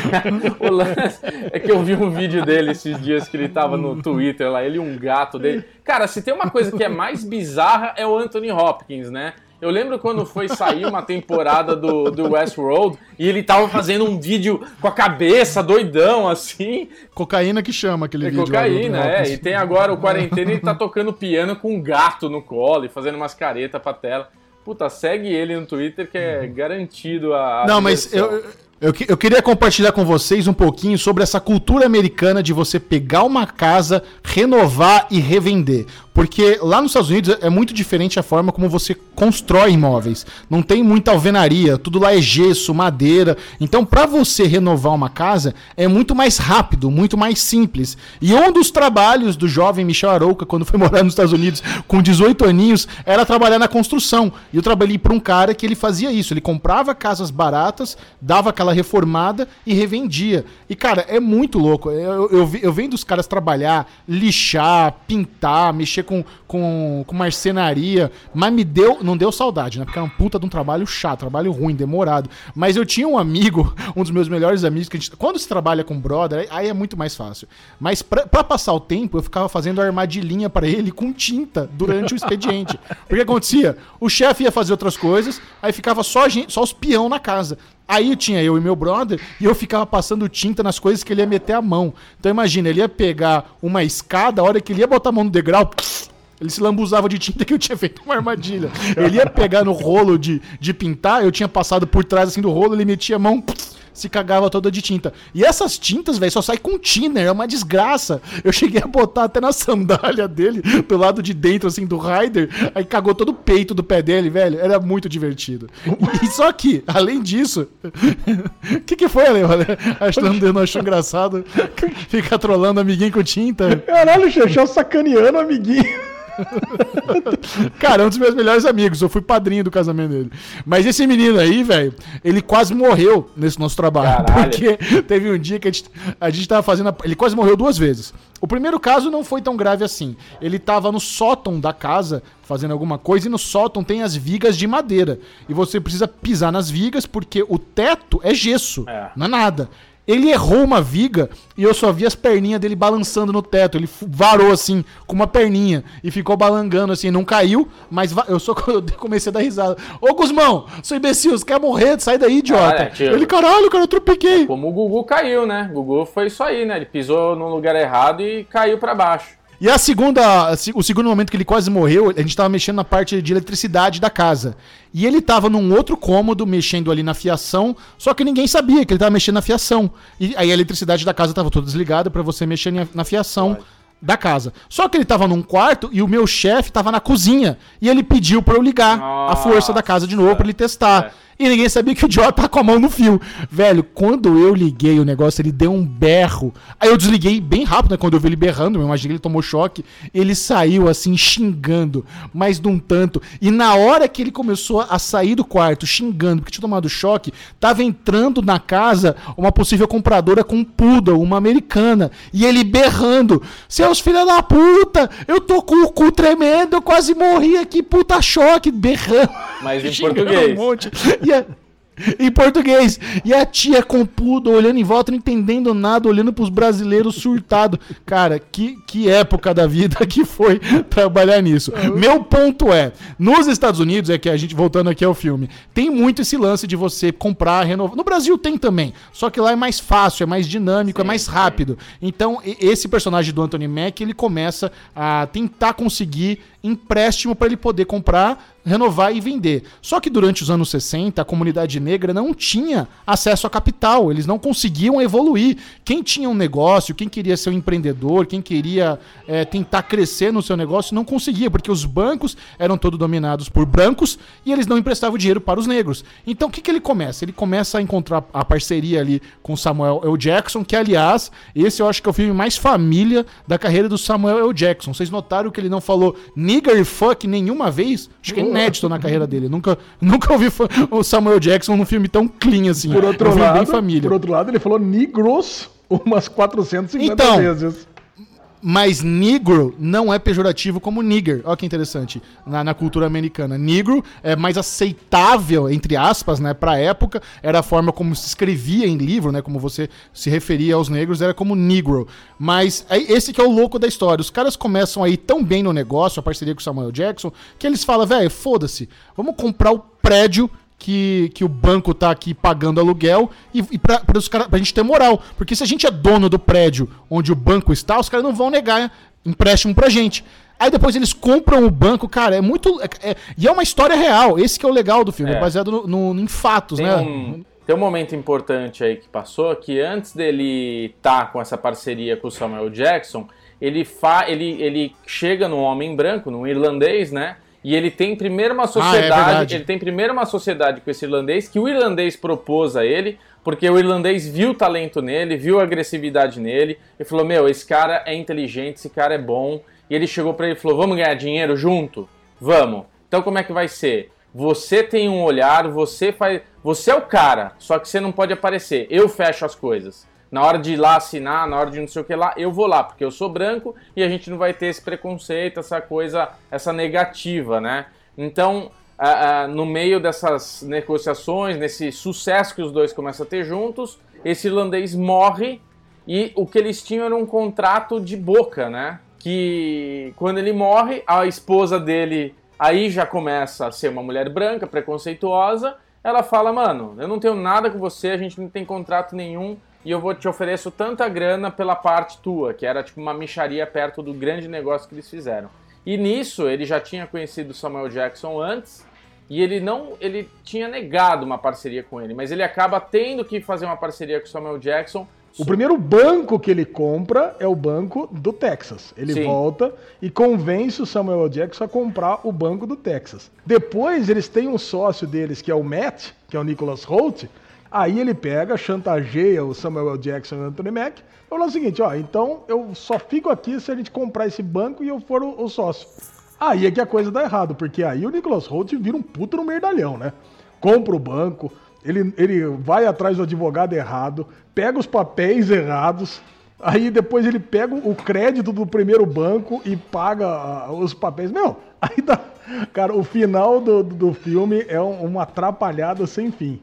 Speaker 3: o lance é que eu vi um vídeo dele esses dias que ele tava no Twitter lá, ele e um gato dele. Cara, se tem uma coisa que é mais bizarra é o Anthony Hopkins, né? Eu lembro quando foi sair uma temporada do, do Westworld e ele tava fazendo um vídeo com a cabeça doidão, assim.
Speaker 1: Cocaína que chama aquele é vídeo.
Speaker 3: Cocaína, é. E tem agora o quarentena e ele tá tocando piano com um gato no colo e fazendo umas caretas pra tela. Puta, segue ele no Twitter que é garantido a.
Speaker 1: Não, mas eu, eu, eu, queria compartilhar com vocês um pouquinho sobre essa cultura americana de você pegar uma casa, renovar e revender. Porque lá nos Estados Unidos é muito diferente a forma como você constrói imóveis. Não tem muita alvenaria, tudo lá é gesso, madeira. Então, para você renovar uma casa, é muito mais rápido, muito mais simples. E um dos trabalhos do jovem Michel Arouca, quando foi morar nos Estados Unidos com 18 aninhos, era trabalhar na construção. E eu trabalhei para um cara que ele fazia isso. Ele comprava casas baratas, dava aquela reformada e revendia. E, cara, é muito louco. Eu, eu, eu vendo os caras trabalhar, lixar, pintar, mexer mexer com, com, com marcenaria, mas me deu, não deu saudade, né? Porque era um puta de um trabalho chato, trabalho ruim, demorado. Mas eu tinha um amigo, um dos meus melhores amigos, que a gente, quando se trabalha com brother, aí é muito mais fácil. Mas pra, pra passar o tempo, eu ficava fazendo armadilhinha para ele com tinta durante o expediente. Porque acontecia? O chefe ia fazer outras coisas, aí ficava só, gente, só os peão na casa. Aí tinha eu e meu brother e eu ficava passando tinta nas coisas que ele ia meter a mão. Então imagina, ele ia pegar uma escada, a hora que ele ia botar a mão no degrau, ele se lambuzava de tinta que eu tinha feito uma armadilha. Ele ia pegar no rolo de, de pintar, eu tinha passado por trás assim do rolo, ele metia a mão, se cagava toda de tinta. E essas tintas, velho, só sai com thinner, é uma desgraça. Eu cheguei a botar até na sandália dele, do lado de dentro, assim, do Rider, aí cagou todo o peito do pé dele, velho. Era muito divertido. E, só que, além disso, o que, que foi, Ale? Acho que não achou engraçado ficar trolando amiguinho com tinta.
Speaker 2: Caralho, Xexão sacaneando amiguinho.
Speaker 1: Cara, é um dos meus melhores amigos. Eu fui padrinho do casamento dele. Mas esse menino aí, velho, ele quase morreu nesse nosso trabalho. Caralho. Porque teve um dia que a gente, a gente tava fazendo. A, ele quase morreu duas vezes. O primeiro caso não foi tão grave assim. Ele tava no sótão da casa fazendo alguma coisa e no sótão tem as vigas de madeira. E você precisa pisar nas vigas porque o teto é gesso, é. não é nada. Ele errou uma viga e eu só vi as perninhas dele balançando no teto. Ele varou assim, com uma perninha, e ficou balangando assim. Não caiu, mas eu só comecei a dar risada. Ô Guzmão, seu imbecil, você quer morrer? Sai daí, idiota. Ah, é, Ele, caralho, cara, eu tropequei.
Speaker 3: Como o Gugu caiu, né? O Gugu foi isso aí, né? Ele pisou no lugar errado e caiu para baixo.
Speaker 1: E a segunda, o segundo momento que ele quase morreu, a gente tava mexendo na parte de eletricidade da casa. E ele tava num outro cômodo, mexendo ali na fiação, só que ninguém sabia que ele tava mexendo na fiação. E aí a eletricidade da casa tava toda desligada para você mexer na fiação da casa. Só que ele tava num quarto e o meu chefe tava na cozinha. E ele pediu para eu ligar Nossa. a força da casa de novo para ele testar. É. e ninguém sabia que o idiota tá com a mão no fio. Velho, quando eu liguei o negócio, ele deu um berro. Aí eu desliguei bem rápido, né? Quando eu vi ele berrando, eu imaginei que ele tomou choque. Ele saiu assim, xingando, mas de um tanto. E na hora que ele começou a sair do quarto, xingando, porque tinha tomado choque, tava entrando na casa uma possível compradora com um poodle, uma americana. E ele berrando: Seus filhos da puta, eu tô com o cu tremendo, eu quase morri aqui, puta choque, berrando.
Speaker 3: Mas em português.
Speaker 1: Um monte. E a, em português. E a tia com pudo olhando em volta, não entendendo nada, olhando pros brasileiros surtado. Cara, que, que época da vida que foi trabalhar nisso. Meu ponto é, nos Estados Unidos, é que a gente, voltando aqui ao filme, tem muito esse lance de você comprar, renovar. No Brasil tem também, só que lá é mais fácil, é mais dinâmico, é sim, é mais rápido. Sim. Então, esse personagem do Anthony Mack, ele começa a tentar conseguir empréstimo para ele poder comprar, renovar e vender. Só que durante os anos 60, a comunidade negra não tinha acesso a capital, eles não conseguiam evoluir. Quem tinha um negócio, quem queria ser um empreendedor, quem queria é, tentar crescer no seu negócio, não conseguia, porque os bancos eram todos dominados por brancos e eles não emprestavam dinheiro para os negros. Então o que, que ele começa? Ele começa a encontrar a parceria ali com Samuel L. Jackson, que aliás, esse eu acho que é o filme mais família da carreira do Samuel L. Jackson. Vocês notaram que ele não falou nigger fuck nenhuma vez? Acho que é inédito na carreira dele. Nunca, nunca ouvi o Samuel Jackson num filme tão clean assim.
Speaker 2: Por outro, lado, por outro lado, ele falou negros umas 450
Speaker 1: então, vezes. Mas negro não é pejorativo como nigger. Olha que interessante. Na, na, cultura americana. Negro é mais aceitável, entre aspas, né? Pra época. Era a forma como se escrevia em livro, né? Como você se referia aos negros, era como negro. Mas é esse que é o louco da história. Os caras começam a ir tão bem no negócio, a parceria com o Samuel Jackson, que eles falam, velho, foda-se. Vamos comprar o prédio que, que o banco tá aqui pagando aluguel e, e pra, os cara, pra gente ter moral. Porque se a gente é dono do prédio onde o banco está, os caras não vão negar empréstimo pra gente. Aí depois eles compram o banco, cara, é muito. É, é, e é uma história real. Esse que é o legal do filme, é, é baseado no, no, em fatos,
Speaker 3: tem
Speaker 1: né?
Speaker 3: Um, tem um momento importante aí que passou, que antes dele estar tá com essa parceria com o Samuel Jackson, ele, fa, ele, ele chega num homem branco, num irlandês, né? E ele tem primeiro uma sociedade, ah, é ele tem primeiro uma sociedade com esse irlandês que o irlandês propôs a ele, porque o irlandês viu o talento nele, viu a agressividade nele e falou: "Meu, esse cara é inteligente, esse cara é bom". E ele chegou para ele e falou: "Vamos ganhar dinheiro junto? Vamos. Então como é que vai ser? Você tem um olhar, você faz, você é o cara, só que você não pode aparecer. Eu fecho as coisas na hora de ir lá assinar, na hora de não sei o que lá, eu vou lá, porque eu sou branco e a gente não vai ter esse preconceito, essa coisa, essa negativa, né? Então, uh, uh, no meio dessas negociações, nesse sucesso que os dois começam a ter juntos, esse irlandês morre e o que eles tinham era um contrato de boca, né? Que quando ele morre, a esposa dele aí já começa a ser uma mulher branca, preconceituosa. Ela fala: Mano, eu não tenho nada com você, a gente não tem contrato nenhum e eu vou te ofereço tanta grana pela parte tua, que era tipo uma micharia perto do grande negócio que eles fizeram. E nisso ele já tinha conhecido Samuel Jackson antes e ele não, ele tinha negado uma parceria com ele, mas ele acaba tendo que fazer uma parceria com Samuel Jackson.
Speaker 2: O primeiro banco que ele compra é o banco do Texas. Ele Sim. volta e convence o Samuel Jackson a comprar o banco do Texas. Depois eles têm um sócio deles que é o Matt, que é o Nicholas Holt, Aí ele pega, chantageia o Samuel L. Jackson e o Anthony Mack, fala o seguinte, ó, então eu só fico aqui se a gente comprar esse banco e eu for o, o sócio. Aí é que a coisa dá errado, porque aí o Nicholas Holt vira um puto no merdalhão, né? Compra o banco, ele, ele vai atrás do advogado errado, pega os papéis errados, aí depois ele pega o crédito do primeiro banco e paga uh, os papéis. Meu, aí dá. Cara, o final do, do filme é um, uma atrapalhada sem fim.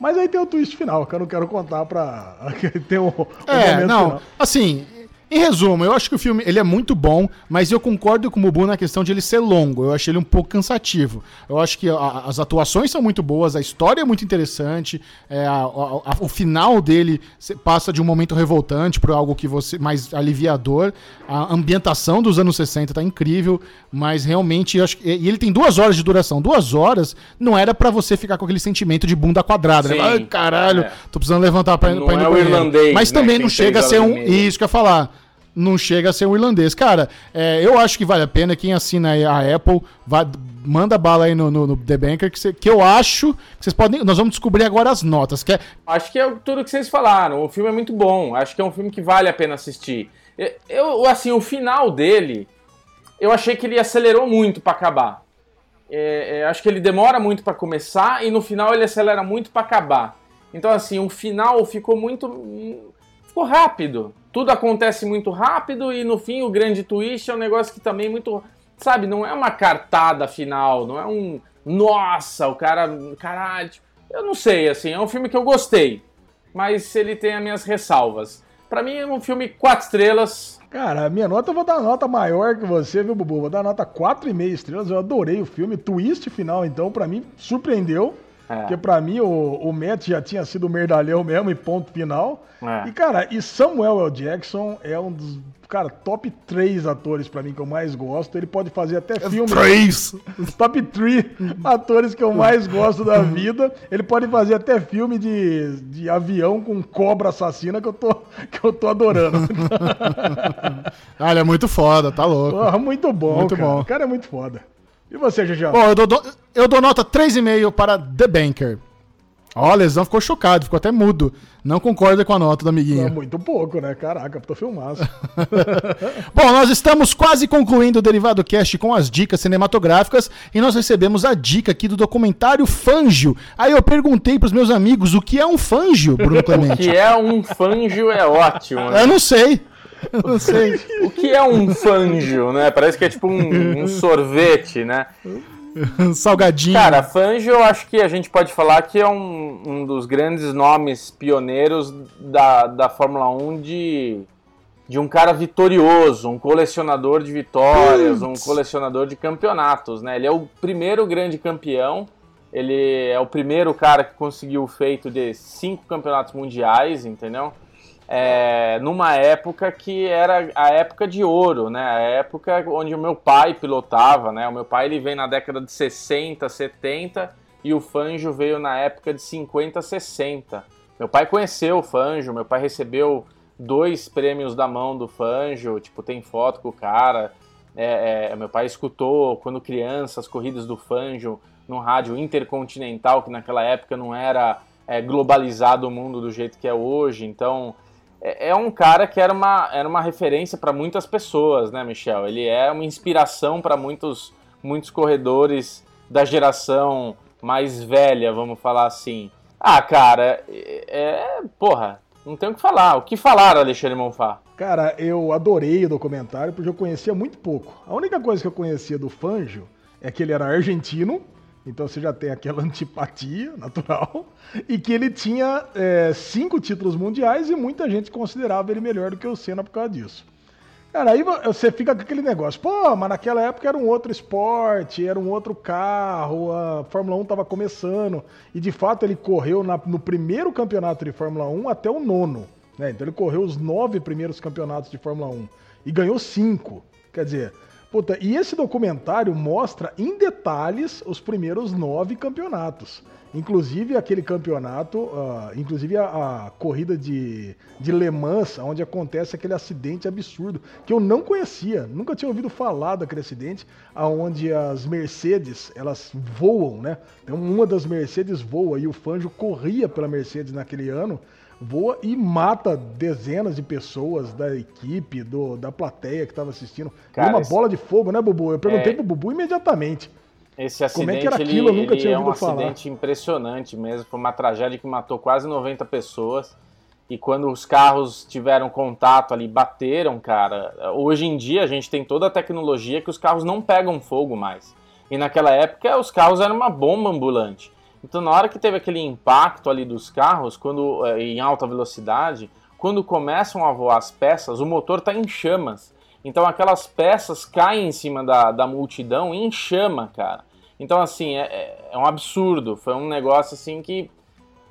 Speaker 2: Mas aí tem o twist final, que eu não quero contar pra. ter um, um
Speaker 1: é, não. Final. Assim, em resumo, eu acho que o filme ele é muito bom, mas eu concordo com o Mubu na questão de ele ser longo. Eu achei ele um pouco cansativo. Eu acho que a, as atuações são muito boas, a história é muito interessante, é, a, a, o final dele passa de um momento revoltante para algo que você mais aliviador. A ambientação dos anos 60 tá incrível, mas realmente eu acho que, e ele tem duas horas de duração. Duas horas não era para você ficar com aquele sentimento de bunda quadrada. Né? Ai, caralho, é. tô precisando levantar para ir no é irlandês, Mas né, também não chega a ser um. Isso que eu ia falar não chega a ser um irlandês. Cara, é, eu acho que vale a pena. Quem assina a Apple vai, manda bala aí no, no, no The Banker, que, cê, que eu acho que vocês podem. Nós vamos descobrir agora as notas. Que é...
Speaker 3: Acho que é tudo que vocês falaram. O filme é muito bom. Acho que é um filme que vale a pena assistir. Eu, assim, o final dele, eu achei que ele acelerou muito para acabar. É, é, acho que ele demora muito para começar e no final ele acelera muito para acabar. Então, assim, o final ficou muito. ficou rápido. Tudo acontece muito rápido e no fim o grande twist é um negócio que também é muito. Sabe, não é uma cartada final, não é um. Nossa, o cara. Caralho. Eu não sei, assim, é um filme que eu gostei. Mas ele tem as minhas ressalvas. Para mim é um filme quatro estrelas.
Speaker 2: Cara, a minha nota eu vou dar nota maior que você, viu, Bubu? Vou dar nota 4,5 estrelas. Eu adorei o filme. Twist final, então, para mim, surpreendeu. É. Porque pra mim o, o Matt já tinha sido merdalhão mesmo e ponto final. É. E, cara, e Samuel L. Jackson é um dos, cara, top 3 atores pra mim que eu mais gosto. Ele pode fazer até é filme.
Speaker 1: Três!
Speaker 2: Top 3 atores que eu mais gosto da vida. Ele pode fazer até filme de, de avião com cobra assassina que eu tô, que eu tô adorando.
Speaker 1: ah, ele é muito foda, tá louco.
Speaker 2: Oh, muito bom, muito cara. bom. O cara é muito foda. E você, Gigi?
Speaker 1: Bom, eu dou, eu dou nota 3,5 para The Banker. Ó, a lesão ficou chocado, ficou até mudo. Não concorda com a nota do amiguinho. É
Speaker 2: muito pouco, né? Caraca, tô filmaço.
Speaker 1: Bom, nós estamos quase concluindo o Derivado Cast com as dicas cinematográficas e nós recebemos a dica aqui do documentário Fangio. Aí eu perguntei pros meus amigos o que é um fangio, Bruno Clemente.
Speaker 3: o que é um fangio é ótimo.
Speaker 1: Né? Eu não sei. Eu não sei.
Speaker 3: o que é um fangio, né? Parece que é tipo um, um sorvete, né?
Speaker 1: Salgadinho.
Speaker 3: Cara, Fangio eu acho que a gente pode falar que é um, um dos grandes nomes pioneiros da, da Fórmula 1 de, de um cara vitorioso, um colecionador de vitórias, um colecionador de campeonatos, né? Ele é o primeiro grande campeão, ele é o primeiro cara que conseguiu o feito de cinco campeonatos mundiais, entendeu? É, numa época que era a época de ouro, né? A época onde o meu pai pilotava, né? O meu pai ele vem na década de 60, 70 e o Fanjo veio na época de 50, 60. Meu pai conheceu o Fanjo, meu pai recebeu dois prêmios da mão do Fanjo, tipo, tem foto com o cara. É, é, meu pai escutou quando criança as corridas do Fanjo no rádio intercontinental, que naquela época não era é, globalizado o mundo do jeito que é hoje, então é, é um cara que era uma, era uma referência para muitas pessoas, né, Michel? Ele é uma inspiração para muitos, muitos corredores da geração mais velha, vamos falar assim. Ah, cara, é. é porra, não tem o que falar. O que falar, Alexandre Monfá?
Speaker 2: Cara, eu adorei o documentário porque eu conhecia muito pouco. A única coisa que eu conhecia do Fanjo é que ele era argentino então você já tem aquela antipatia natural. E que ele tinha é, cinco títulos mundiais e muita gente considerava ele melhor do que o Senna por causa disso. Cara, aí você fica com aquele negócio, pô, mas naquela época era um outro esporte, era um outro carro, a Fórmula 1 estava começando. E de fato ele correu na, no primeiro campeonato de Fórmula 1 até o nono. Né? Então ele correu os nove primeiros campeonatos de Fórmula 1 e ganhou cinco. Quer dizer, Puta, e esse documentário mostra em detalhes os primeiros nove campeonatos. Inclusive aquele campeonato, uh, inclusive a, a, corrida de, de Le Mans, onde acontece aquele acidente absurdo, que eu não conhecia, nunca tinha ouvido falar daquele acidente, onde as Mercedes, elas voam, né? Então uma das Mercedes voa e o Fanjo corria pela Mercedes naquele ano, voa e mata dezenas de pessoas da equipe, do, da plateia que estava assistindo. Cara, uma esse... bola de fogo, né, Bubu? Eu perguntei é... pro Bubu imediatamente.
Speaker 3: Esse acidente Como é que era aquilo? Ele, eu nunca tinha é ouvido falar. É um acidente impressionante mesmo. Foi uma tragédia que matou quase 90 pessoas. E quando os carros tiveram contato ali, bateram, cara. Hoje em dia a gente tem toda a tecnologia que os carros não pegam fogo mais. E naquela época os carros eram uma bomba ambulante. Então, na hora que teve aquele impacto ali dos carros, quando eh, em alta velocidade, quando começam a voar as peças, o motor está em chamas. Então, aquelas peças caem em cima da, da multidão em chama, cara. Então, assim, é, é, é um absurdo. Foi um negócio assim que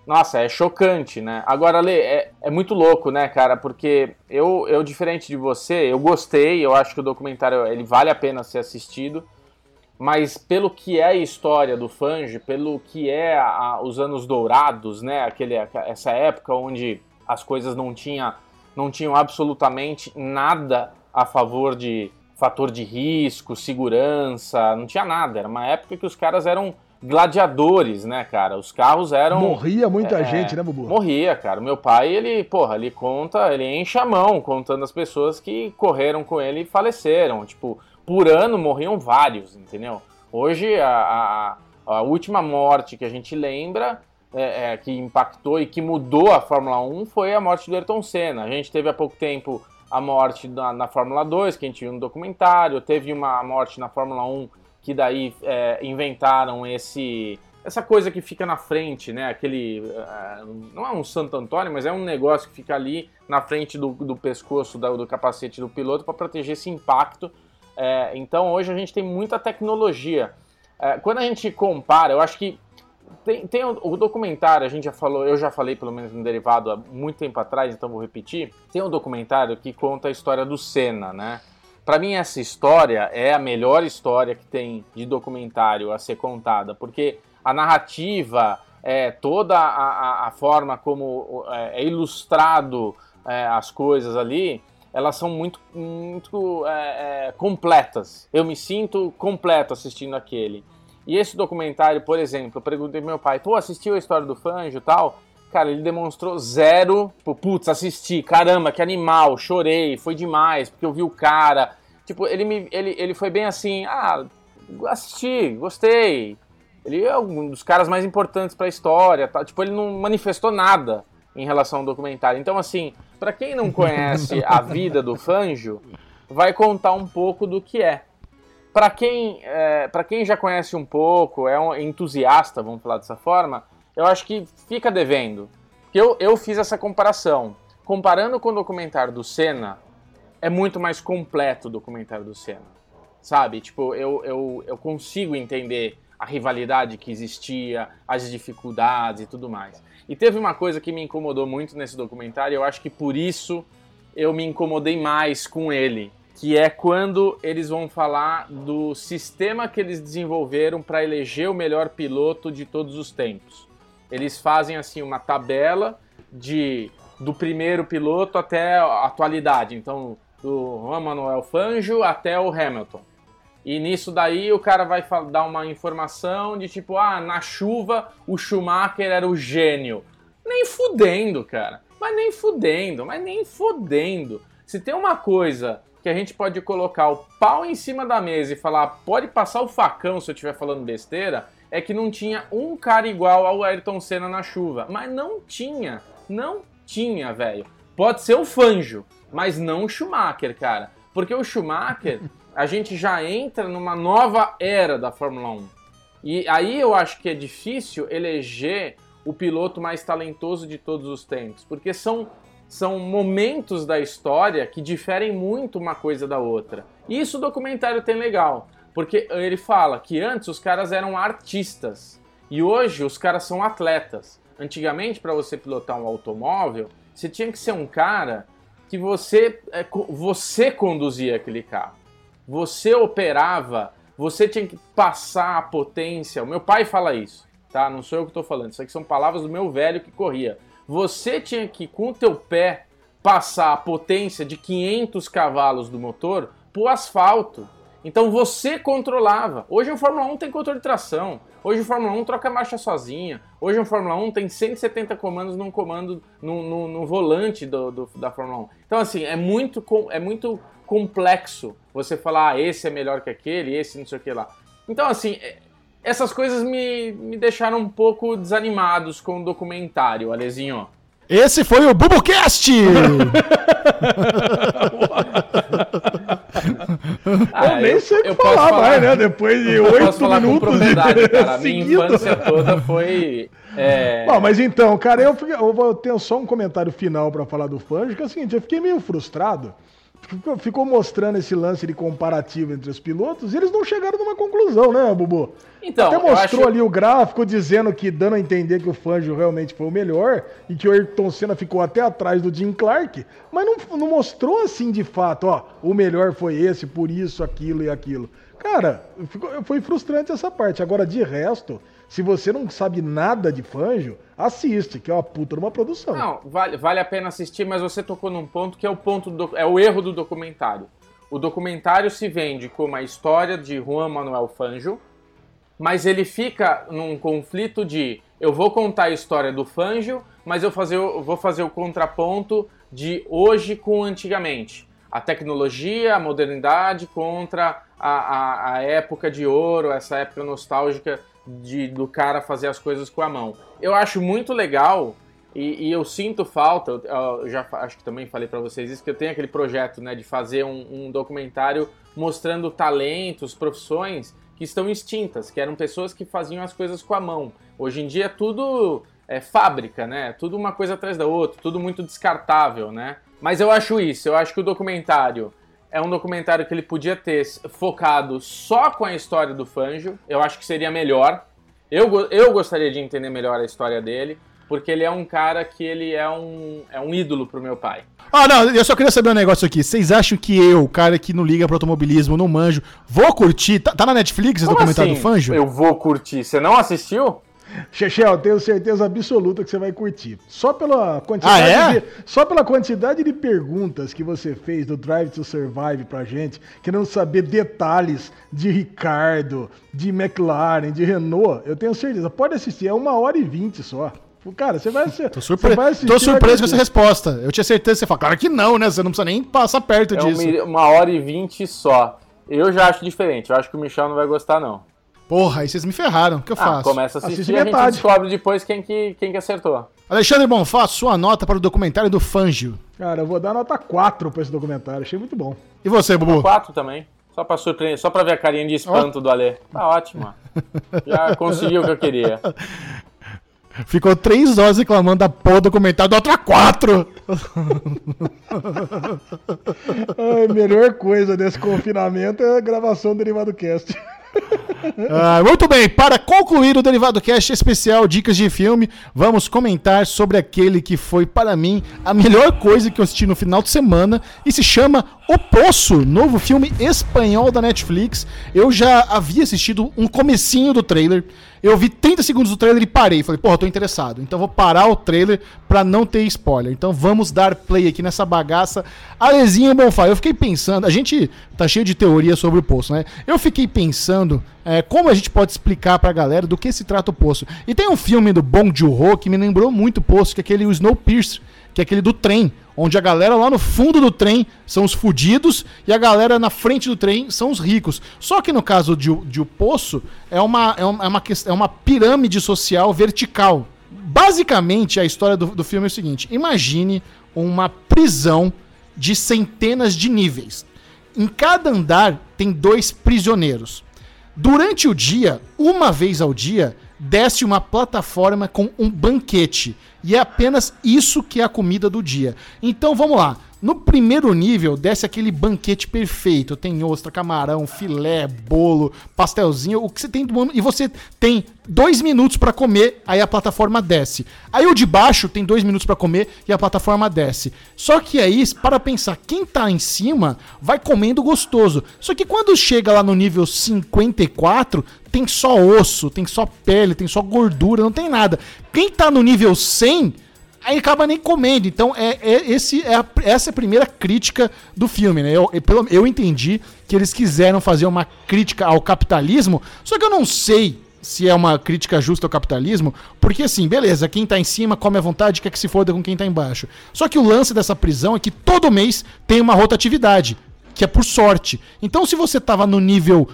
Speaker 3: nossa, é chocante, né? Agora, Lê, é, é, muito louco, né, cara? Porque eu, eu, diferente de você, eu gostei, eu acho que o documentário ele vale a pena ser assistido mas pelo que é a história do Fange, pelo que é a, os anos dourados, né, aquele, essa época onde as coisas não, tinha, não tinham absolutamente nada a favor de fator de risco, segurança, não tinha nada. Era uma época que os caras eram gladiadores, né, cara? Os carros eram.
Speaker 2: Morria muita é, gente, né, Bubu?
Speaker 3: Morria, cara. Meu pai, ele, porra, ele conta, ele enche a mão contando as pessoas que correram com ele e faleceram. Tipo, por ano morriam vários, entendeu? Hoje, a, a, a última morte que a gente lembra, é, é, que impactou e que mudou a Fórmula 1, foi a morte do Ayrton Senna. A gente teve há pouco tempo a morte na, na Fórmula 2, que a gente viu no documentário, teve uma morte na Fórmula 1 que daí é, inventaram esse essa coisa que fica na frente, né? Aquele. Uh, não é um Santo Antônio, mas é um negócio que fica ali na frente do, do pescoço do, do capacete do piloto para proteger esse impacto. É, então hoje a gente tem muita tecnologia. É, quando a gente compara, eu acho que tem, tem o, o, documentário, a gente já falou, eu já falei pelo menos no derivado há muito tempo atrás, então vou repetir. Tem um documentário que conta a história do Senna, né? Para mim, essa história é a melhor história que tem de documentário a ser contada, porque a narrativa, é, toda a, a, forma como é, é ilustrado é, as coisas ali, elas são muito, muito é, é, completas. Eu me sinto completo assistindo aquele. E esse documentário, por exemplo, eu perguntei pro meu pai, pô, assistiu a história do Fanjo e tal? Cara, ele demonstrou zero. Putz, assisti, caramba, que animal, chorei, foi demais, porque eu vi o cara, Tipo, ele, me, ele, ele foi bem assim, ah, assisti, gostei. Ele é um dos caras mais importantes para a história, tá? Tipo, ele não manifestou nada em relação ao documentário. Então, assim, para quem não conhece a vida do Fanjo, vai contar um pouco do que é. Para quem, é, para quem já conhece um pouco, é um entusiasta, vamos falar dessa forma, eu acho que fica devendo. Porque eu, eu fiz essa comparação. Comparando com o documentário do Senna, é muito mais completo o documentário do Senna. Sabe? Tipo, eu, eu, eu consigo entender a rivalidade que existia, as dificuldades e tudo mais. E teve uma coisa que me incomodou muito nesse documentário, eu acho que por isso eu me incomodei mais com ele, que é quando eles vão falar do sistema que eles desenvolveram para eleger o melhor piloto de todos os tempos. Eles fazem assim uma tabela de do primeiro piloto até a atualidade. Então, do Juan Manuel Fangio até o Hamilton. E nisso daí o cara vai dar uma informação de tipo, ah, na chuva o Schumacher era o gênio. Nem fudendo, cara. Mas nem fudendo, mas nem fudendo. Se tem uma coisa que a gente pode colocar o pau em cima da mesa e falar, pode passar o facão se eu estiver falando besteira, é que não tinha um cara igual ao Ayrton Senna na chuva. Mas não tinha, não tinha, velho. Pode ser o Fanjo, mas não o Schumacher, cara. Porque o Schumacher, a gente já entra numa nova era da Fórmula 1. E aí eu acho que é difícil eleger o piloto mais talentoso de todos os tempos, porque são, são momentos da história que diferem muito uma coisa da outra. E isso o documentário tem legal, porque ele fala que antes os caras eram artistas e hoje os caras são atletas. Antigamente, para você pilotar um automóvel, você tinha que ser um cara que você, é, você conduzia aquele carro. Você operava, você tinha que passar a potência. O meu pai fala isso, tá? Não sou eu que estou falando. Isso aqui são palavras do meu velho que corria. Você tinha que, com o teu pé, passar a potência de 500 cavalos do motor pro asfalto. Então você controlava. Hoje o Fórmula 1 tem controle de tração. Hoje o Fórmula 1 troca marcha sozinha. Hoje o Fórmula 1 tem 170 comandos num comando, no, no, no volante do, do, da Fórmula 1. Então, assim, é muito, é muito complexo você falar, ah, esse é melhor que aquele, esse não sei o que lá. Então, assim, é, essas coisas me, me deixaram um pouco desanimados com o documentário, Alezinho.
Speaker 1: Esse foi o BuboCast!
Speaker 2: ah, eu nem sei o que falar, falar mais, né? Depois de oito minutos de
Speaker 3: cara. Minha infância toda foi. É...
Speaker 2: Bom, mas então, cara, eu, eu tenho só um comentário final para falar do Fanjo, que é o seguinte, eu fiquei meio frustrado ficou mostrando esse lance de comparativo entre os pilotos e eles não chegaram numa conclusão, né, Bubu? Então, Até mostrou acho... ali o gráfico dizendo que, dando a entender que o Fangio realmente foi o melhor e que o Ayrton Senna ficou até atrás do Jim Clark, mas não, não mostrou assim de fato, ó, o melhor foi esse, por isso, aquilo e aquilo. Cara, ficou, foi frustrante essa parte. Agora, de resto, se você não sabe nada de Fanjo, assiste, que é uma puta uma produção.
Speaker 3: Não, vale, vale a pena assistir, mas você tocou num ponto que é o ponto do, é o erro do documentário. o documentário se vende como a história de Juan Manuel Fangio, mas ele fica num conflito de eu vou contar a história do Fangio, mas eu, fazer, eu vou fazer o contraponto de hoje com antigamente. A tecnologia, a modernidade contra a, a, a época de ouro, essa época nostálgica de, do cara fazer as coisas com a mão. Eu acho muito legal e, e eu sinto falta, eu, eu, já acho que também falei para vocês isso, que eu tenho aquele projeto né, de fazer um, um documentário mostrando talentos, profissões que estão extintas, que eram pessoas que faziam as coisas com a mão. Hoje em dia é tudo é, fábrica, né? Tudo uma coisa atrás da outra, tudo muito descartável, né? Mas eu acho isso, eu acho que o documentário é um documentário que ele podia ter focado só com a história do Fangio. Eu acho que seria melhor. Eu, eu gostaria de entender melhor a história dele, porque ele é um cara que ele é um, é um ídolo pro meu pai.
Speaker 1: Ah, não, eu só queria saber um negócio aqui. Vocês acham que eu, cara que não liga pro automobilismo, não manjo, vou curtir? Tá, tá na Netflix esse Como documentário assim? do Fangio?
Speaker 3: Eu vou curtir. Você não assistiu?
Speaker 2: Chechel, tenho certeza absoluta que você vai curtir. Só pela quantidade, ah, é? de, só pela quantidade de perguntas que você fez do Drive to Survive pra gente, querendo saber detalhes de Ricardo, de McLaren, de Renault, eu tenho certeza. Pode assistir, é uma hora e vinte só. Cara, você vai, ser,
Speaker 1: Tô, surpre... vai assistir. Tô surpreso com essa resposta. Eu tinha certeza que você fala, claro que não, né? Você não precisa nem passar perto
Speaker 3: é
Speaker 1: disso.
Speaker 3: Uma hora e vinte só. Eu já acho diferente. Eu acho que o Michel não vai gostar, não.
Speaker 1: Porra, aí vocês me ferraram. O que eu ah, faço?
Speaker 3: Começa a assistir e a gente descobre depois quem que, quem que acertou.
Speaker 1: Alexandre Bonfá, sua nota para o documentário do Fangio.
Speaker 2: Cara, eu vou dar nota 4 para esse documentário. Achei muito bom.
Speaker 1: E você, Bubu?
Speaker 3: 4 também. Só pra surpreender, só pra ver a carinha de espanto oh. do Alê. Tá ótimo. Já conseguiu o que eu queria.
Speaker 1: Ficou três horas reclamando da porra do documentário, do outra quatro!
Speaker 2: Ai, melhor coisa desse confinamento é a gravação do Derivado Cast.
Speaker 1: Ah, muito bem, para concluir o Derivado Cast especial Dicas de Filme, vamos comentar sobre aquele que foi, para mim, a melhor coisa que eu assisti no final de semana e se chama O Poço, novo filme espanhol da Netflix. Eu já havia assistido um comecinho do trailer, eu vi 30 segundos do trailer e parei. Falei, porra, tô interessado. Então vou parar o trailer pra não ter spoiler. Então vamos dar play aqui nessa bagaça. Alezinho Bonfá, eu fiquei pensando, a gente tá cheio de teoria sobre o poço, né? Eu fiquei pensando é, como a gente pode explicar pra galera do que se trata o poço. E tem um filme do Bong Joon-ho que me lembrou muito o poço, que é aquele Snowpiercer, é aquele do trem, onde a galera lá no fundo do trem são os fudidos e a galera na frente do trem são os ricos. Só que no caso de, de O Poço, é uma, é uma, é uma, é uma pirâmide social vertical. Basicamente, a história do, do filme é o seguinte: imagine uma prisão de centenas de níveis. Em cada andar tem dois prisioneiros. Durante o dia, uma vez ao dia, desce uma plataforma com um banquete. E é apenas isso que é a comida do dia. Então vamos lá. No primeiro nível, desce aquele banquete perfeito. Tem ostra, camarão, filé, bolo, pastelzinho, o que você tem do mundo. E você tem dois minutos para comer, aí a plataforma desce. Aí o de baixo tem dois minutos para comer e a plataforma desce. Só que aí, para pensar, quem tá em cima vai comendo gostoso. Só que quando chega lá no nível 54, tem só osso, tem só pele, tem só gordura, não tem nada. Quem tá no nível 100 aí acaba nem comendo. Então, é, é, esse é a, essa é a primeira crítica do filme, né? Eu, eu, eu entendi que eles quiseram fazer uma crítica ao capitalismo, só que eu não sei se é uma crítica justa ao capitalismo, porque assim, beleza, quem tá em cima come à vontade, quer que se foda com quem tá embaixo. Só que o lance dessa prisão é que todo mês tem uma rotatividade, que é por sorte. Então, se você tava no nível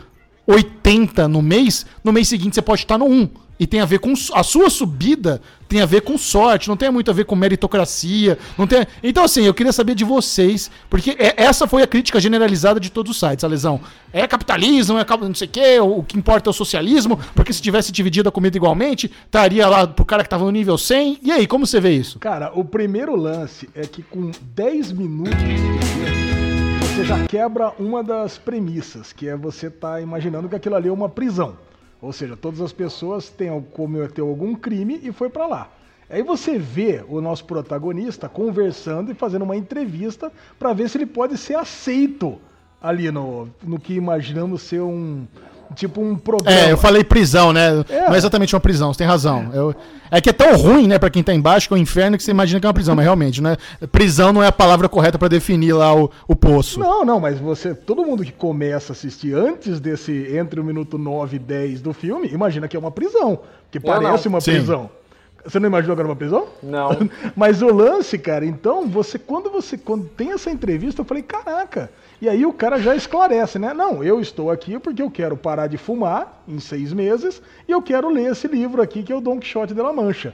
Speaker 1: 80 no mês, no mês seguinte você pode estar no 1. E tem a ver com. A sua subida tem a ver com sorte, não tem muito a ver com meritocracia. Não tem... Então, assim, eu queria saber de vocês, porque é, essa foi a crítica generalizada de todos os sites, a lesão. É capitalismo, é não sei o quê, o que importa é o socialismo, porque se tivesse dividido a comida igualmente, estaria lá pro cara que tava no nível 100. E aí, como você vê isso?
Speaker 2: Cara, o primeiro lance é que com 10 minutos você já quebra uma das premissas, que é você tá imaginando que aquilo ali é uma prisão. Ou seja, todas as pessoas têm, cometeu algum crime e foi para lá. Aí você vê o nosso protagonista conversando e fazendo uma entrevista para ver se ele pode ser aceito ali no, no que imaginamos ser um, tipo um programa.
Speaker 1: É, eu falei prisão, né? É. Não é exatamente uma prisão, você tem razão. Eu, é que é tão ruim, né, pra quem tá embaixo, que é o inferno, que você imagina que é uma prisão, mas realmente, né? Prisão não é a palavra correta para definir lá o, o poço.
Speaker 2: Não, não, mas você, todo mundo que começa a assistir antes desse, entre o minuto 9 e 10 do filme, imagina que é uma prisão. Que parece uma Sim. prisão. Você não imaginou que era uma prisão?
Speaker 3: Não.
Speaker 2: Mas o lance, cara, então, você quando você quando tem essa entrevista, eu falei, caraca. E aí o cara já esclarece, né? Não, eu estou aqui porque eu quero parar de fumar em seis meses e eu quero ler esse livro aqui que é o Don Quixote de la Mancha.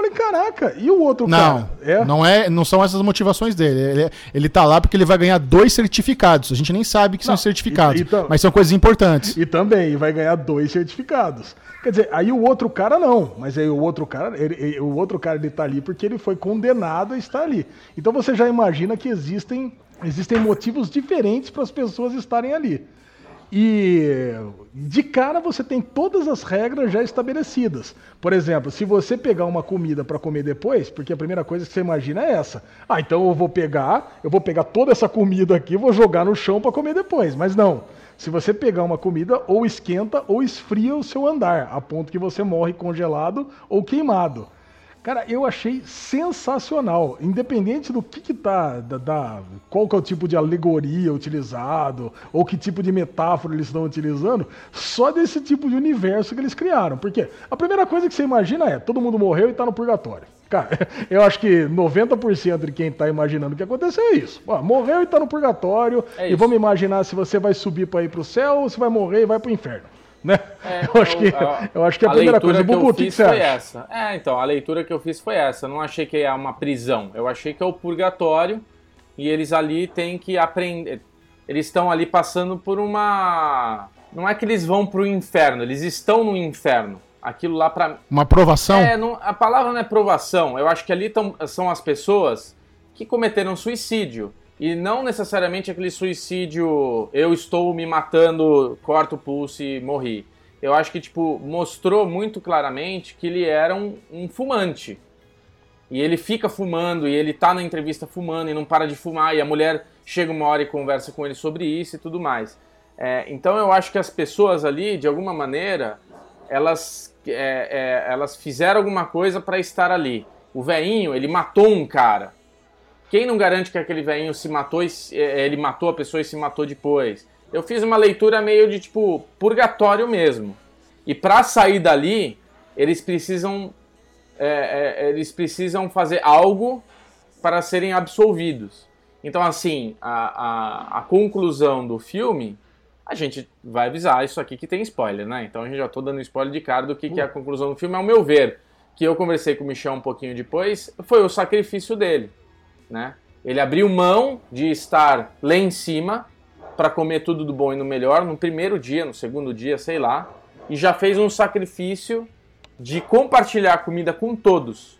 Speaker 2: Falei, caraca, e o outro
Speaker 1: não, cara? É? Não, é, não são essas motivações dele. Ele, ele tá lá porque ele vai ganhar dois certificados. A gente nem sabe que não, são certificados, e, e mas são coisas importantes.
Speaker 2: E também vai ganhar dois certificados. Quer dizer, aí o outro cara não, mas aí o outro cara, ele, o outro cara ele tá ali porque ele foi condenado a estar ali. Então você já imagina que existem, existem motivos diferentes para as pessoas estarem ali. E de cara você tem todas as regras já estabelecidas. Por exemplo, se você pegar uma comida para comer depois, porque a primeira coisa que você imagina é essa. Ah, então eu vou pegar, eu vou pegar toda essa comida aqui, vou jogar no chão para comer depois. Mas não. Se você pegar uma comida, ou esquenta ou esfria o seu andar, a ponto que você morre congelado ou queimado. Cara, eu achei sensacional. Independente do que, que tá, da, da, qual que é o tipo de alegoria utilizado, ou que tipo de metáfora eles estão utilizando, só desse tipo de universo que eles criaram. Porque a primeira coisa que você imagina é, todo mundo morreu e está no purgatório. Cara, eu acho que 90% de quem está imaginando o que aconteceu é isso. morreu e está no purgatório, é e vamos imaginar se você vai subir para ir para o céu ou se vai morrer e vai para o inferno. Né? É, eu, acho que, a, eu acho que a, a primeira coisa
Speaker 3: que eu fiz foi essa. É, então, a leitura que eu fiz foi essa. Eu não achei que é uma prisão. Eu achei que é o purgatório e eles ali têm que aprender. Eles estão ali passando por uma. Não é que eles vão para o inferno, eles estão no inferno aquilo lá para
Speaker 1: uma provação.
Speaker 3: É, não, a palavra não é provação. Eu acho que ali tão, são as pessoas que cometeram suicídio e não necessariamente aquele suicídio eu estou me matando, corto o pulso e morri. Eu acho que tipo mostrou muito claramente que ele era um, um fumante. E ele fica fumando e ele tá na entrevista fumando e não para de fumar e a mulher chega uma hora e conversa com ele sobre isso e tudo mais. É, então eu acho que as pessoas ali, de alguma maneira, elas é, é, elas fizeram alguma coisa para estar ali. O veinho, ele matou um cara. Quem não garante que aquele veinho se matou, e, é, ele matou a pessoa e se matou depois? Eu fiz uma leitura meio de tipo purgatório mesmo. E para sair dali, eles precisam é, é, eles precisam fazer algo para serem absolvidos. Então, assim, a, a, a conclusão do filme a gente vai avisar isso aqui que tem spoiler, né? Então a gente já tô dando spoiler de cara do que, que é a conclusão do filme, ao meu ver. Que eu conversei com o Michel um pouquinho depois, foi o sacrifício dele, né? Ele abriu mão de estar lá em cima para comer tudo do bom e no melhor no primeiro dia, no segundo dia, sei lá, e já fez um sacrifício de compartilhar a comida com todos.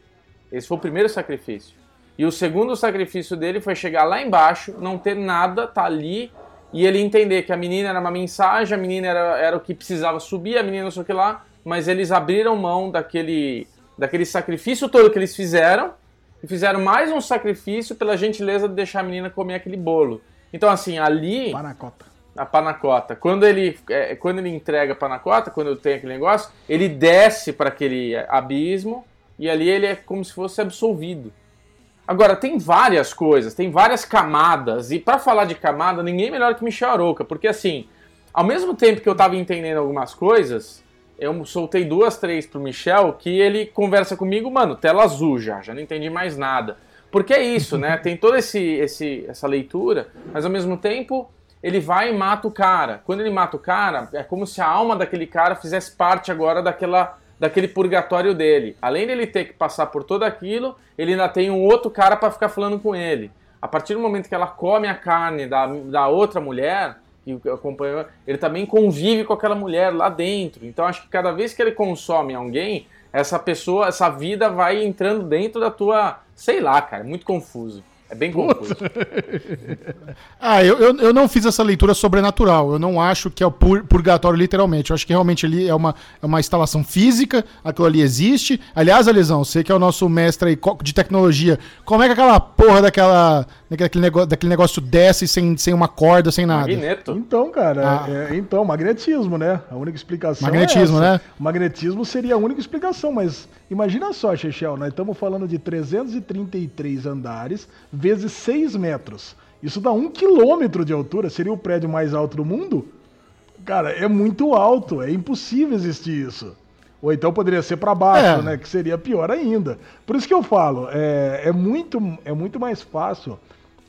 Speaker 3: Esse foi o primeiro sacrifício. E o segundo sacrifício dele foi chegar lá embaixo, não ter nada, tá ali e ele entender que a menina era uma mensagem, a menina era, era o que precisava subir, a menina não sei o que lá, mas eles abriram mão daquele, daquele sacrifício todo que eles fizeram e fizeram mais um sacrifício pela gentileza de deixar a menina comer aquele bolo. Então, assim, ali.
Speaker 2: Panacota.
Speaker 3: A panacota. Quando ele, é, quando ele entrega a panacota, quando tem aquele negócio, ele desce para aquele abismo e ali ele é como se fosse absolvido. Agora, tem várias coisas, tem várias camadas, e para falar de camada, ninguém é melhor que Michel Aroca, porque assim, ao mesmo tempo que eu tava entendendo algumas coisas, eu soltei duas, três pro Michel, que ele conversa comigo, mano, tela azul já, já não entendi mais nada. Porque é isso, né? Tem toda esse, esse, essa leitura, mas ao mesmo tempo ele vai e mata o cara. Quando ele mata o cara, é como se a alma daquele cara fizesse parte agora daquela daquele purgatório dele. Além dele ter que passar por tudo aquilo, ele ainda tem um outro cara para ficar falando com ele. A partir do momento que ela come a carne da, da outra mulher, que acompanhou, ele também convive com aquela mulher lá dentro. Então acho que cada vez que ele consome alguém, essa pessoa, essa vida vai entrando dentro da tua, sei lá, cara, é muito confuso. É bem confuso.
Speaker 1: ah, eu, eu, eu, não fiz essa leitura sobrenatural. Eu não acho que é o pur, purgatório literalmente. Eu acho que realmente ali é uma, é uma instalação física, aquilo ali existe. Aliás, Alisão, você que é o nosso mestre aí de tecnologia, como é que aquela porra daquela daquele negócio, daquele negócio desce sem, sem uma corda, sem nada?
Speaker 3: Magneto.
Speaker 2: Então, cara,
Speaker 1: Ah.
Speaker 2: é- então, magnetismo, né? A única explicação
Speaker 1: Magnetismo,
Speaker 2: é essa.
Speaker 1: né?
Speaker 2: Magnetismo seria a única explicação, mas imagina só, Chechel, nós estamos falando de 333 andares vezes 6 metros. Isso dá um quilômetro de altura, seria o prédio mais alto do mundo? Cara, é muito alto, é impossível existir isso. Ou então poderia ser para baixo,
Speaker 1: É.
Speaker 2: né? Que seria pior ainda. Por isso que eu falo, é, é, muito, é muito mais fácil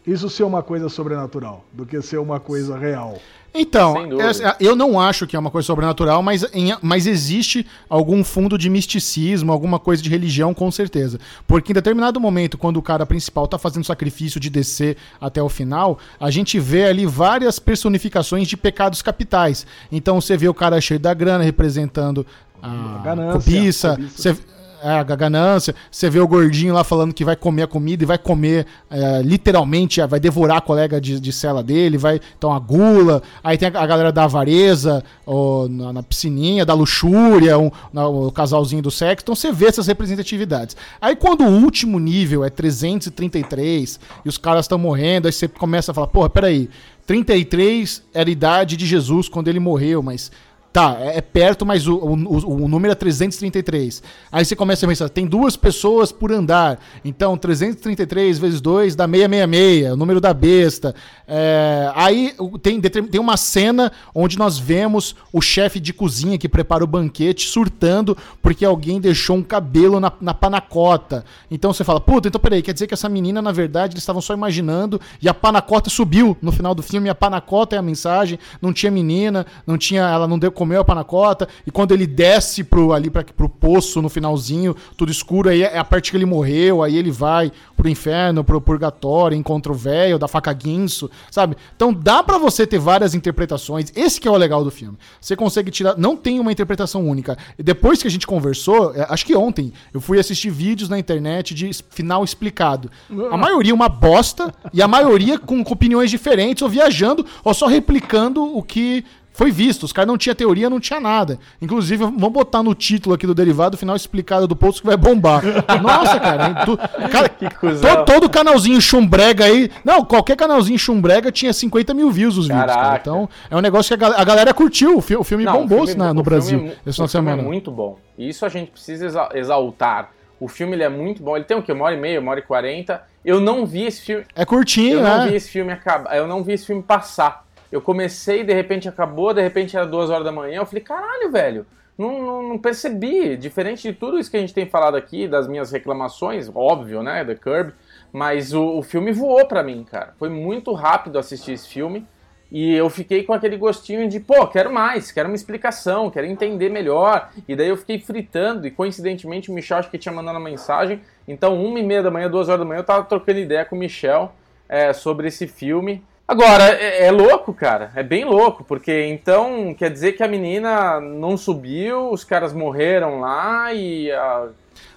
Speaker 2: isso ser uma coisa sobrenatural do que ser uma coisa real.
Speaker 1: Então, essa- eu não acho que é uma coisa sobrenatural, mas, em- mas existe algum fundo de misticismo, alguma coisa de religião, com certeza. Porque em determinado momento, quando o cara principal tá fazendo sacrifício de descer até o final, a gente vê ali várias personificações de pecados capitais. Então você vê o cara cheio da grana representando a,
Speaker 2: A ganância,
Speaker 1: cobiça,
Speaker 2: a cobiça.
Speaker 1: você é, a ganância. Você vê o gordinho lá falando que vai comer a comida e vai comer é, literalmente, vai devorar a colega de, de cela dele, vai. Então a gula. Aí tem a, a galera da avareza, ó, na, na piscininha, da luxúria, um- na- o casalzinho do sexo. Então você vê essas representatividades. Aí quando o último nível é 333 e os caras estão morrendo, aí você começa a falar: porra, peraí. 33 era a idade de Jesus quando ele morreu, mas Tá, é, é perto, mas o, o, o- número é 333. Aí você começa a pensar, tem duas pessoas por andar. Então, 333 vezes 2 dá 666, o número da besta. É, aí tem, tem uma cena onde nós vemos o chefe de cozinha que prepara o banquete surtando porque alguém deixou um cabelo na, na panacota. Então você fala, puta, então peraí, quer dizer que essa menina, na verdade, eles estavam só imaginando e a panacota subiu no final do filme. A panacota é a mensagem, não tinha menina, não tinha, ela não deu, comeu a panacota. E quando ele desce pro, ali pra, pro poço no finalzinho, tudo escuro, aí é a parte que ele morreu, aí ele vai pro inferno, pro purgatório, encontra o velho da faca guinso, sabe? Então dá pra você ter várias interpretações. Esse que é o legal do filme. Você consegue tirar, não tem uma interpretação única. Depois que a gente conversou, é, acho que ontem, eu fui assistir vídeos na internet de final explicado. A maioria uma bosta e a maioria com opiniões diferentes, ou viajando, ou só replicando o que foi visto. Os caras não tinha teoria, não tinha nada. Inclusive, vamos botar no título aqui do derivado, final explicado do post que vai bombar. Nossa, cara. Tu- cara to- todo canalzinho chumbrega aí. Não, qualquer canalzinho chumbrega tinha 50 mil views os vídeos. Cara. Então, é um negócio que a, a galera curtiu. O, fi- o filme
Speaker 3: Não,
Speaker 1: bombou
Speaker 3: o filme-
Speaker 1: na- no Brasil
Speaker 3: filme é
Speaker 1: esse final
Speaker 3: o
Speaker 1: de
Speaker 3: filme
Speaker 1: semana.
Speaker 3: é muito bom. E isso a gente precisa exa- exaltar. O filme ele é muito bom. Ele tem o quê? Uma hora e meia, uma hora e quarenta. Eu não vi esse filme.
Speaker 1: É curtinho,
Speaker 3: Eu não vi
Speaker 1: né?
Speaker 3: esse filme acabar. Eu não vi esse filme passar. Eu comecei, de repente acabou, de repente era duas horas da manhã. Eu falei, caralho, velho. Não, não, não percebi. Diferente de tudo isso que a gente tem falado aqui, das minhas reclamações, óbvio, né? The Curb. Mas o, o filme voou pra mim, cara. Foi muito rápido assistir esse filme. E eu fiquei com aquele gostinho de, pô, quero mais, quero uma explicação, quero entender melhor. E daí eu fiquei fritando, e coincidentemente o Michel acho que tinha mandado uma mensagem. Então, uma e meia da manhã, duas horas da manhã, eu tava trocando ideia com o Michel é, sobre esse filme. Agora, é, é louco, cara. É bem louco, porque então quer dizer que a menina não subiu, os caras morreram lá e a-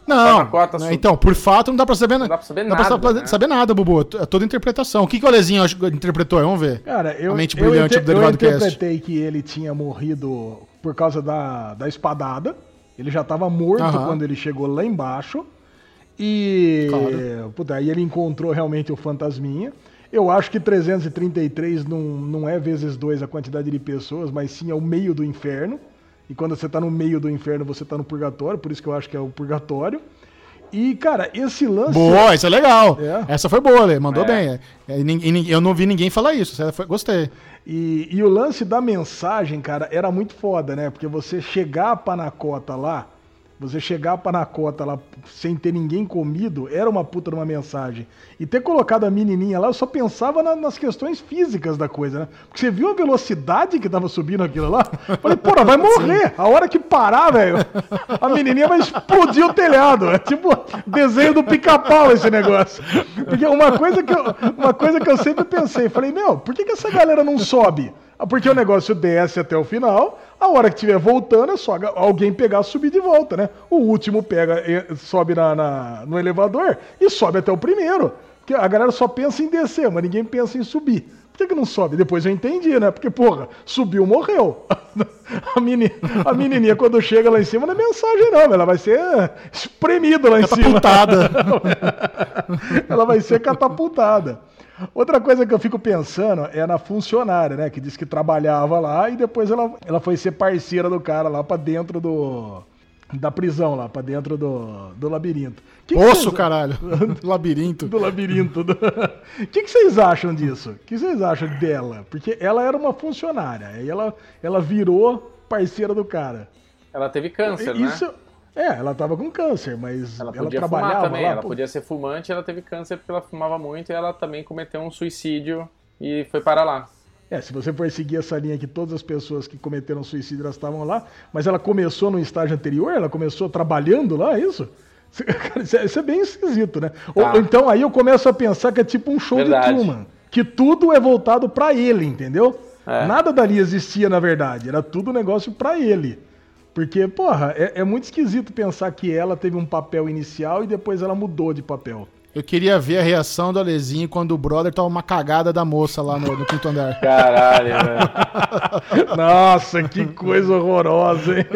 Speaker 1: Não, né,
Speaker 3: sub-
Speaker 1: então, por fato, não dá pra saber,
Speaker 3: não dá pra saber
Speaker 1: não
Speaker 3: nada.
Speaker 1: dá pra
Speaker 3: né?
Speaker 1: saber nada, Bubu. É toda interpretação. O que, que o Alezinho interpretou? Vamos ver.
Speaker 2: Cara, eu,
Speaker 1: A mente
Speaker 2: eu,
Speaker 1: brilhante
Speaker 2: inter-
Speaker 1: do
Speaker 2: eu
Speaker 1: Derivado Cast.
Speaker 2: interpretei que ele tinha morrido por causa da, da espadada. Ele já estava morto
Speaker 1: Aham.
Speaker 2: quando ele chegou lá embaixo. E
Speaker 1: Claro.
Speaker 2: puta, aí ele encontrou realmente o fantasminha. Eu acho que 333 não, não é vezes dois a quantidade de pessoas, mas sim é o meio do inferno. E quando você tá no meio do inferno, você tá no purgatório, por isso que eu acho que é o purgatório. E, cara, esse lance.
Speaker 1: Boa, isso é legal.
Speaker 2: É.
Speaker 1: Essa foi boa, Lê. Mandou
Speaker 3: É.
Speaker 1: bem. É, eu não vi ninguém falar isso. Gostei.
Speaker 2: E, e o lance da mensagem, cara, era muito foda, né? Porque você chegar a Panacota lá, você chegar a Panacota lá sem ter ninguém comido, era uma puta de uma mensagem. E ter colocado a menininha lá, eu só pensava na- nas questões físicas da coisa, né? Porque você viu a velocidade que tava subindo aquilo lá? Falei, porra, vai morrer. A hora que parar, velho, a menininha vai explodir o telhado. É tipo desenho do pica-pau esse negócio. Porque uma coisa que eu, uma coisa que eu sempre pensei, falei, meu, por que, que essa galera não sobe? Ah, Porque o negócio desce até o final, a hora que estiver voltando é só alguém pegar e subir de volta, né? O último pega, sobe na, na- no elevador e sobe até o primeiro. Porque a galera só pensa em descer, mas ninguém pensa em subir. Por que, que não sobe? Depois eu entendi, né? Porque, porra, subiu, morreu. A, meni, a menininha, quando chega lá em cima, não é mensagem, não. Ela vai ser espremida lá em cima.
Speaker 1: Catapultada.
Speaker 2: ela vai ser catapultada. Outra coisa que eu fico pensando é na funcionária, né? Que disse que trabalhava lá e depois ela, ela foi ser parceira do cara lá pra dentro do. Da prisão lá, pra dentro do, do labirinto.
Speaker 1: Que Osso, vocês... caralho. do labirinto.
Speaker 2: do labirinto. O do... que, que vocês acham disso? O que vocês acham dela? Porque ela era uma funcionária. Aí ela, ela virou parceira do cara.
Speaker 3: Ela teve câncer,
Speaker 2: Isso...
Speaker 3: né?
Speaker 2: É, ela tava com câncer, mas
Speaker 3: ela, ela trabalhava também. Lá, ela pô... podia ser fumante, ela teve câncer porque ela fumava muito e ela também cometeu um suicídio e foi para lá.
Speaker 2: É, se você for seguir essa linha que todas as pessoas que cometeram suicídio elas estavam lá, mas ela começou no estágio anterior, ela começou trabalhando lá, é isso? Isso é bem esquisito, né? Tá. Ou, então aí eu começo a pensar que é tipo um show Verdade. de Truman, que tudo é voltado para ele, entendeu? É. Nada dali existia na verdade, era tudo negócio para ele. Porque, porra, é, é, muito esquisito pensar que ela teve um papel inicial e depois ela mudou de papel.
Speaker 1: Eu queria ver a reação do Alezinho quando o brother tava uma cagada da moça lá no, no quinto andar.
Speaker 3: Caralho, velho.
Speaker 2: Nossa, que coisa horrorosa, hein?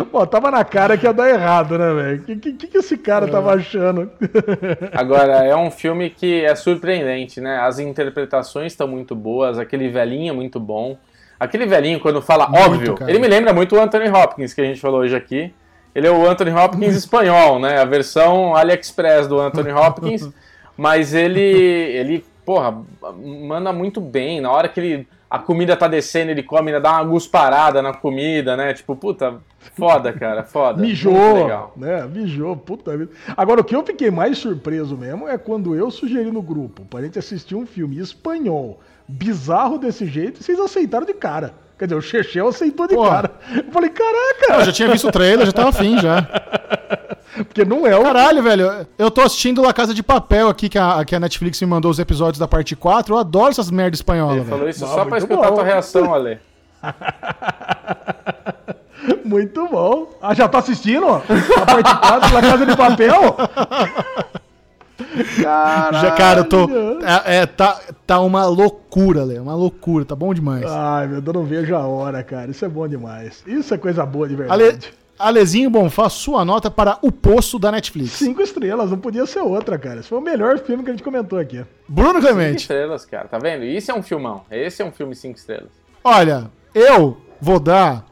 Speaker 2: Pô, tava na cara que ia dar errado, né, velho? O que, que, que, esse cara é. tava achando?
Speaker 3: Agora, é um filme que é surpreendente, né? As interpretações estão muito boas, aquele velhinho é muito bom. Aquele velhinho, quando fala muito, óbvio, cara. ele me lembra muito o Anthony Hopkins, que a gente falou hoje aqui. Ele é o Anthony Hopkins espanhol, né? A versão AliExpress do Anthony Hopkins. mas ele, ele, porra, manda muito bem. Na hora que ele, a comida tá descendo, ele come, ainda dá uma gusparada na comida, né? Tipo, puta, foda, cara, foda.
Speaker 2: Mijou, né? Mijou, puta vida. Agora, o que eu fiquei mais surpreso mesmo é quando eu sugeri no grupo pra gente assistir um filme espanhol bizarro desse jeito vocês aceitaram de cara. Quer dizer, o Chechel aceitou de cara. Eu falei, caraca!
Speaker 1: Eu já tinha visto o trailer, já tava afim já.
Speaker 2: Porque não é o.
Speaker 1: Caralho, velho. Eu tô assistindo La Casa de Papel aqui, que a, que a Netflix me mandou os episódios da parte 4. Eu adoro essas merdas espanholas. Ele
Speaker 3: falou isso só pra escutar bom. a tua reação, Ale.
Speaker 2: muito bom. Ah, já tá assistindo? A parte 4 La Casa de Papel?
Speaker 1: Caralho. Já, cara, eu tô. É, é, tá, tá uma loucura, Léo. Uma loucura, tá bom demais.
Speaker 2: Ai, meu, eu não vejo a hora, cara. Isso é bom demais. Isso é coisa boa de verdade. Ale...
Speaker 1: Alezinho Bonfá, sua nota para O Poço da Netflix.
Speaker 2: Cinco estrelas, não podia ser outra, cara. Esse foi o melhor filme que a gente comentou aqui.
Speaker 1: Bruno Clemente.
Speaker 3: Cinco estrelas, cara, tá vendo? Isso é um filmão. Esse é um filme cinco estrelas.
Speaker 1: Olha, eu vou dar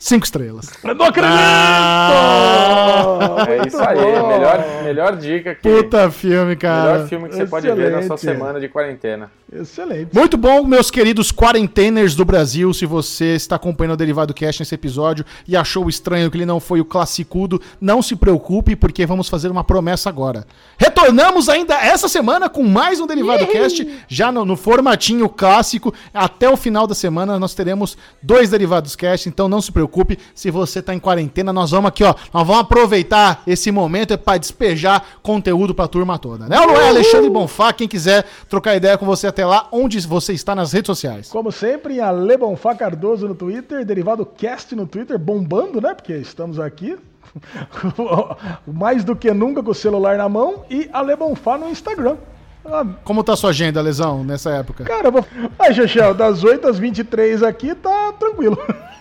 Speaker 1: Cinco estrelas.
Speaker 2: Eu não acredito!
Speaker 3: Ah, é isso aí, melhor, melhor dica que.
Speaker 1: Puta filme, cara.
Speaker 3: Melhor filme que você Excelente. pode ver na sua semana de quarentena.
Speaker 1: Excelente. Muito bom, meus queridos quarenteners do Brasil. Se você está acompanhando o Derivado Cast nesse episódio e achou estranho que ele não foi o classicudo, não se preocupe, porque vamos fazer uma promessa agora. Retornamos ainda essa semana com mais um Derivado Cast, já no, no, formatinho clássico. Até o final da semana nós teremos dois Derivados Cast, então não se preocupe. Se você está em quarentena, nós vamos aqui, ó. Nós vamos aproveitar esse momento para despejar conteúdo para a turma toda. Né? Não é Alexandre Bonfá, quem quiser trocar ideia com você até lá onde você está nas redes sociais.
Speaker 2: Como sempre, em Ale Bonfá Cardoso no Twitter, Derivado Cast no Twitter, bombando, né? Porque estamos aqui mais do que nunca com o celular na mão e Ale Bonfá no Instagram.
Speaker 1: Ah, Como tá a sua agenda, Lesão, nessa época?
Speaker 2: Cara, vou... Ai, Xexel, das 8 às 23 aqui tá tranquilo.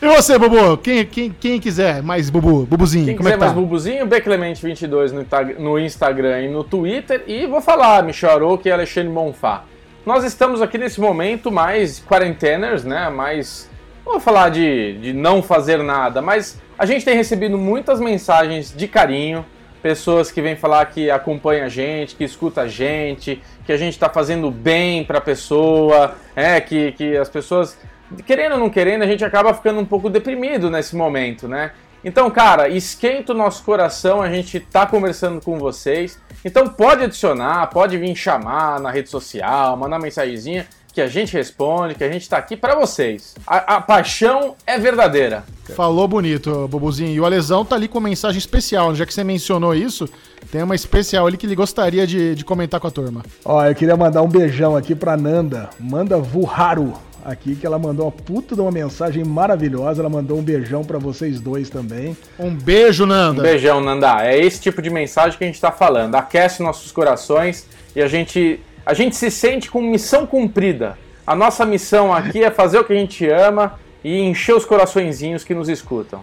Speaker 1: E você, Bubu? Quem, quem, quem quiser mais Bubu, Bubuzinho,
Speaker 3: quem
Speaker 1: como
Speaker 3: quiser
Speaker 1: é que
Speaker 3: tá? mais Bubuzinho, Beclemente22 no, no Instagram e no Twitter. E vou falar, Michel Aroca e Alexandre Monfá. Nós estamos aqui nesse momento mais quarenteners, né? Mais. Não vou falar de, de não fazer nada, mas a gente tem recebido muitas mensagens de carinho, pessoas que vêm falar que acompanha a gente, que escuta a gente, que a gente está fazendo bem para a pessoa, é que, que as pessoas, querendo ou não querendo, a gente acaba ficando um pouco deprimido nesse momento, né? Então, cara, esquenta o nosso coração, a gente tá conversando com vocês. Então pode adicionar, pode vir chamar na rede social, mandar mensagenzinha que a gente responde, que a gente tá aqui para vocês. A, a, paixão é verdadeira.
Speaker 1: Falou bonito, Bobuzinho. E o Alesão tá ali com uma mensagem especial. Já que você mencionou isso, tem uma especial ali que ele gostaria de, de comentar com a turma.
Speaker 2: Ó, eu queria mandar um beijão aqui pra Nanda. Manda Vuharu aqui, que ela mandou uma puta de uma mensagem maravilhosa. Ela mandou um beijão para vocês dois também.
Speaker 1: Um beijo, Nanda.
Speaker 3: Um beijão, Nanda. É esse tipo de mensagem que a gente tá falando. Aquece nossos corações e a gente a gente se sente com missão cumprida. A nossa missão aqui é fazer o que a gente ama e encher os coraçõezinhos que nos escutam.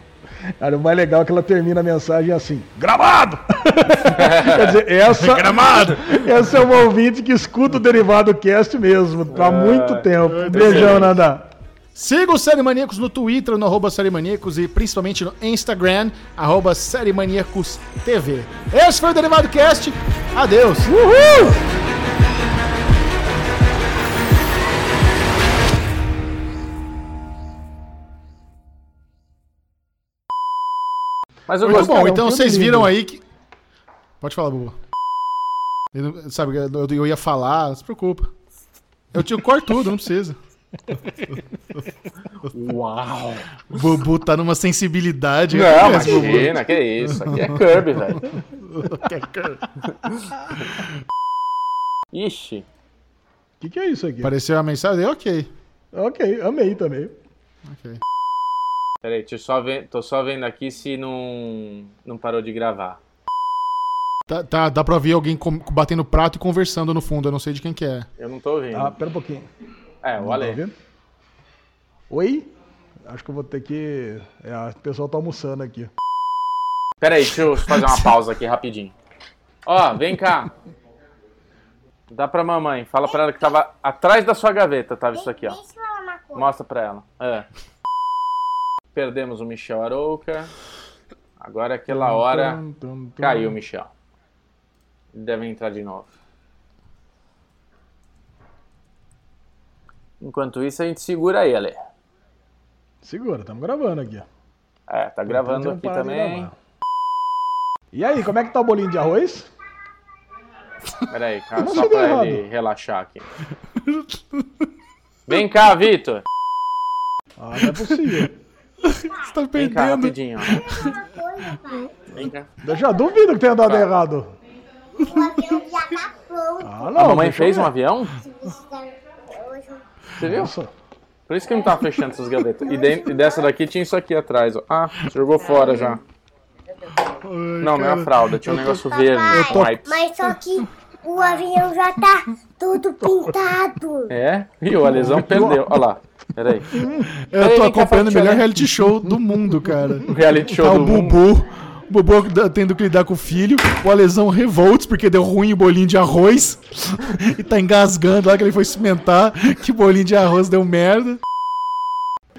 Speaker 2: Cara, o mais legal é que ela termina a mensagem assim: Gramado! Quer dizer, essa.
Speaker 1: Gramado!
Speaker 2: Essa é uma ouvinte que escuta o Derivado Cast mesmo, há
Speaker 3: É,
Speaker 2: muito tempo. Beijão, Nanda.
Speaker 1: Siga o Série Maníacos no Twitter, no arroba Série Maníacos e principalmente no Instagram, arroba Série Maníacos TV. Esse foi o Derivado Cast. Adeus.
Speaker 2: Uhul!
Speaker 3: Mas eu
Speaker 1: Muito
Speaker 3: gostei.
Speaker 1: bom,
Speaker 2: é
Speaker 1: então vocês
Speaker 2: lindo.
Speaker 1: viram aí que. Pode falar, Bubu. Eu sabe, eu, eu ia falar, não se preocupa. Eu te corto tudo, não precisa.
Speaker 3: Uau!
Speaker 1: O Bubu tá numa sensibilidade.
Speaker 3: Não,
Speaker 1: o Bubu.
Speaker 3: imagina, que isso. Aqui é Kirby, velho. Ixi.
Speaker 2: O que, que é isso aqui?
Speaker 1: Apareceu a mensagem? Ok.
Speaker 2: Ok, amei também.
Speaker 1: Ok.
Speaker 3: Peraí, deixa eu só ver, tô só vendo aqui se não, não parou de gravar.
Speaker 1: Tá, tá- dá pra ouvir alguém com- batendo prato e conversando no fundo. Eu não sei de quem que é.
Speaker 3: Eu não tô ouvindo.
Speaker 2: Ah, pera um pouquinho.
Speaker 3: é, o
Speaker 2: Não tá
Speaker 3: Ale.
Speaker 2: ouvindo? Oi? Acho que eu vou ter que. É, o pessoal tá almoçando aqui.
Speaker 3: Peraí, deixa eu fazer uma pausa aqui rapidinho. Ó, vem cá. Dá pra mamãe. Fala pra ela que tava atrás da sua gaveta, tava isso aqui, ó. Mostra pra ela. É. Perdemos o Michel Arouca. Agora é aquela hora
Speaker 2: Tum, tum, tum.
Speaker 3: caiu o Michel. Ele deve entrar de novo. Enquanto isso, a gente segura aí, Ale.
Speaker 2: Segura, estamos gravando aqui.
Speaker 3: É, tá gravando aqui também.
Speaker 2: E aí, como é que tá o bolinho de arroz?
Speaker 3: Pera aí, cara,
Speaker 2: Não
Speaker 3: só pra
Speaker 2: errado.
Speaker 3: ele relaxar aqui. Vem cá, Vitor.
Speaker 2: Ah, não é possível.
Speaker 1: Você tá
Speaker 3: Vem cá,
Speaker 1: perdendo.
Speaker 3: rapidinho. Vem cá.
Speaker 2: Eu já duvido que tenha dado
Speaker 3: Tá.
Speaker 2: errado.
Speaker 4: O avião já tá pronto.
Speaker 2: Ah, não.
Speaker 3: A mamãe fez um avião?
Speaker 4: Se precisar hoje,
Speaker 3: Você viu?
Speaker 2: Nossa.
Speaker 3: Por isso que não tava fechando essas gavetas. E, dentro, e dessa daqui tinha isso aqui atrás, ó. Ah, jogou fora já. Não, não é a fralda, tinha um negócio verde.
Speaker 4: Papai,
Speaker 3: white.
Speaker 4: mas só que o avião já tá todo pintado.
Speaker 3: É? E o Alesão perdeu. Olha lá. Peraí.
Speaker 1: Eu
Speaker 3: Peraí,
Speaker 1: tô acompanhando o melhor
Speaker 3: né?
Speaker 1: reality show do mundo, cara.
Speaker 3: O reality show
Speaker 1: Tá o
Speaker 3: do mundo.
Speaker 1: Bubu. O Bubu tendo que lidar com o filho. O Alesão revolts porque deu ruim o bolinho de arroz. e tá engasgando lá que ele foi cimentar. Que bolinho de arroz deu merda.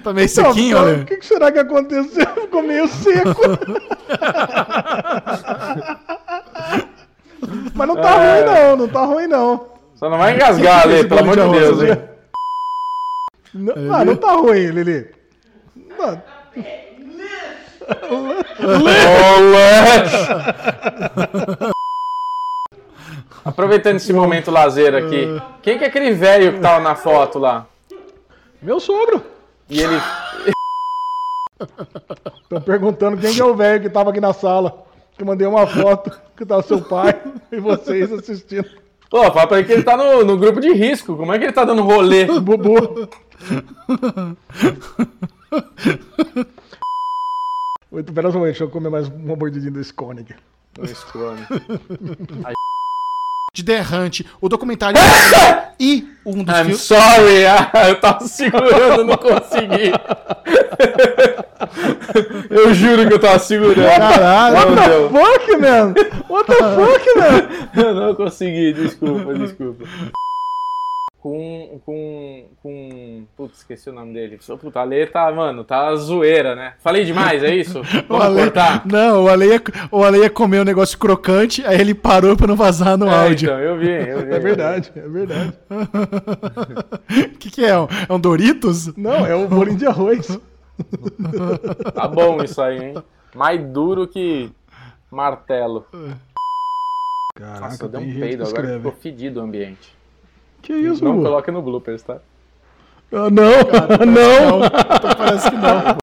Speaker 1: Tá meio sequinho,
Speaker 2: Não,
Speaker 1: olha.
Speaker 2: O que, será que aconteceu? Ficou meio seco. Mas não tá
Speaker 3: É.
Speaker 2: ruim, não. Não tá ruim, não.
Speaker 3: Só não vai engasgar, Ale, pelo amor de Deus,
Speaker 1: arroz,
Speaker 3: hein?
Speaker 2: Não, ah, não tá ruim, Lili. Não,
Speaker 3: Aproveitando esse momento lazer aqui, quem que é aquele velho que tava na foto lá?
Speaker 2: meu sogro.
Speaker 3: E ele.
Speaker 2: Tô perguntando quem que é o velho que tava aqui na sala. Que eu mandei uma foto que tava seu pai e vocês assistindo.
Speaker 3: Pô, fala pra ele que ele tá no, no grupo de risco. Como é que ele tá dando rolê?
Speaker 2: Bubu. Oito, pera só um momento, deixa eu comer mais uma mordidinha desse cone aqui.
Speaker 1: De Derrante, o documentário. e um dos
Speaker 3: I'm
Speaker 1: filmes.
Speaker 3: sorry, ah, eu tava segurando, não consegui. Eu juro que eu tava segurando.
Speaker 1: Caralho.
Speaker 3: Não deu.
Speaker 2: Fuck, man! What the fuck, man?
Speaker 3: Eu não consegui, desculpa, desculpa. Com. Com. Com. Putz, esqueci o nome dele. Puta, a Lê tá, mano, tá zoeira, né? Falei demais, é isso?
Speaker 1: O
Speaker 3: Vamos
Speaker 1: Ale,
Speaker 3: cortar?
Speaker 1: não, o Ale, ia, o Ale ia comer um negócio crocante, aí ele parou pra não vazar no
Speaker 3: É,
Speaker 1: áudio.
Speaker 3: então, eu vi, eu vi.
Speaker 2: É verdade, é verdade.
Speaker 1: O que, que é? Um- É um Doritos?
Speaker 2: Não, é o bolinho de arroz.
Speaker 3: Tá bom isso aí, hein? Mais duro que martelo.
Speaker 2: Caraca,
Speaker 3: Nossa, deu um peido agora,
Speaker 2: escreve.
Speaker 3: ficou fedido o ambiente.
Speaker 2: Que isso,
Speaker 3: Não
Speaker 2: Bubu?
Speaker 3: coloque no bloopers, tá?
Speaker 2: Ah, não, não.
Speaker 1: Não, então parece que não.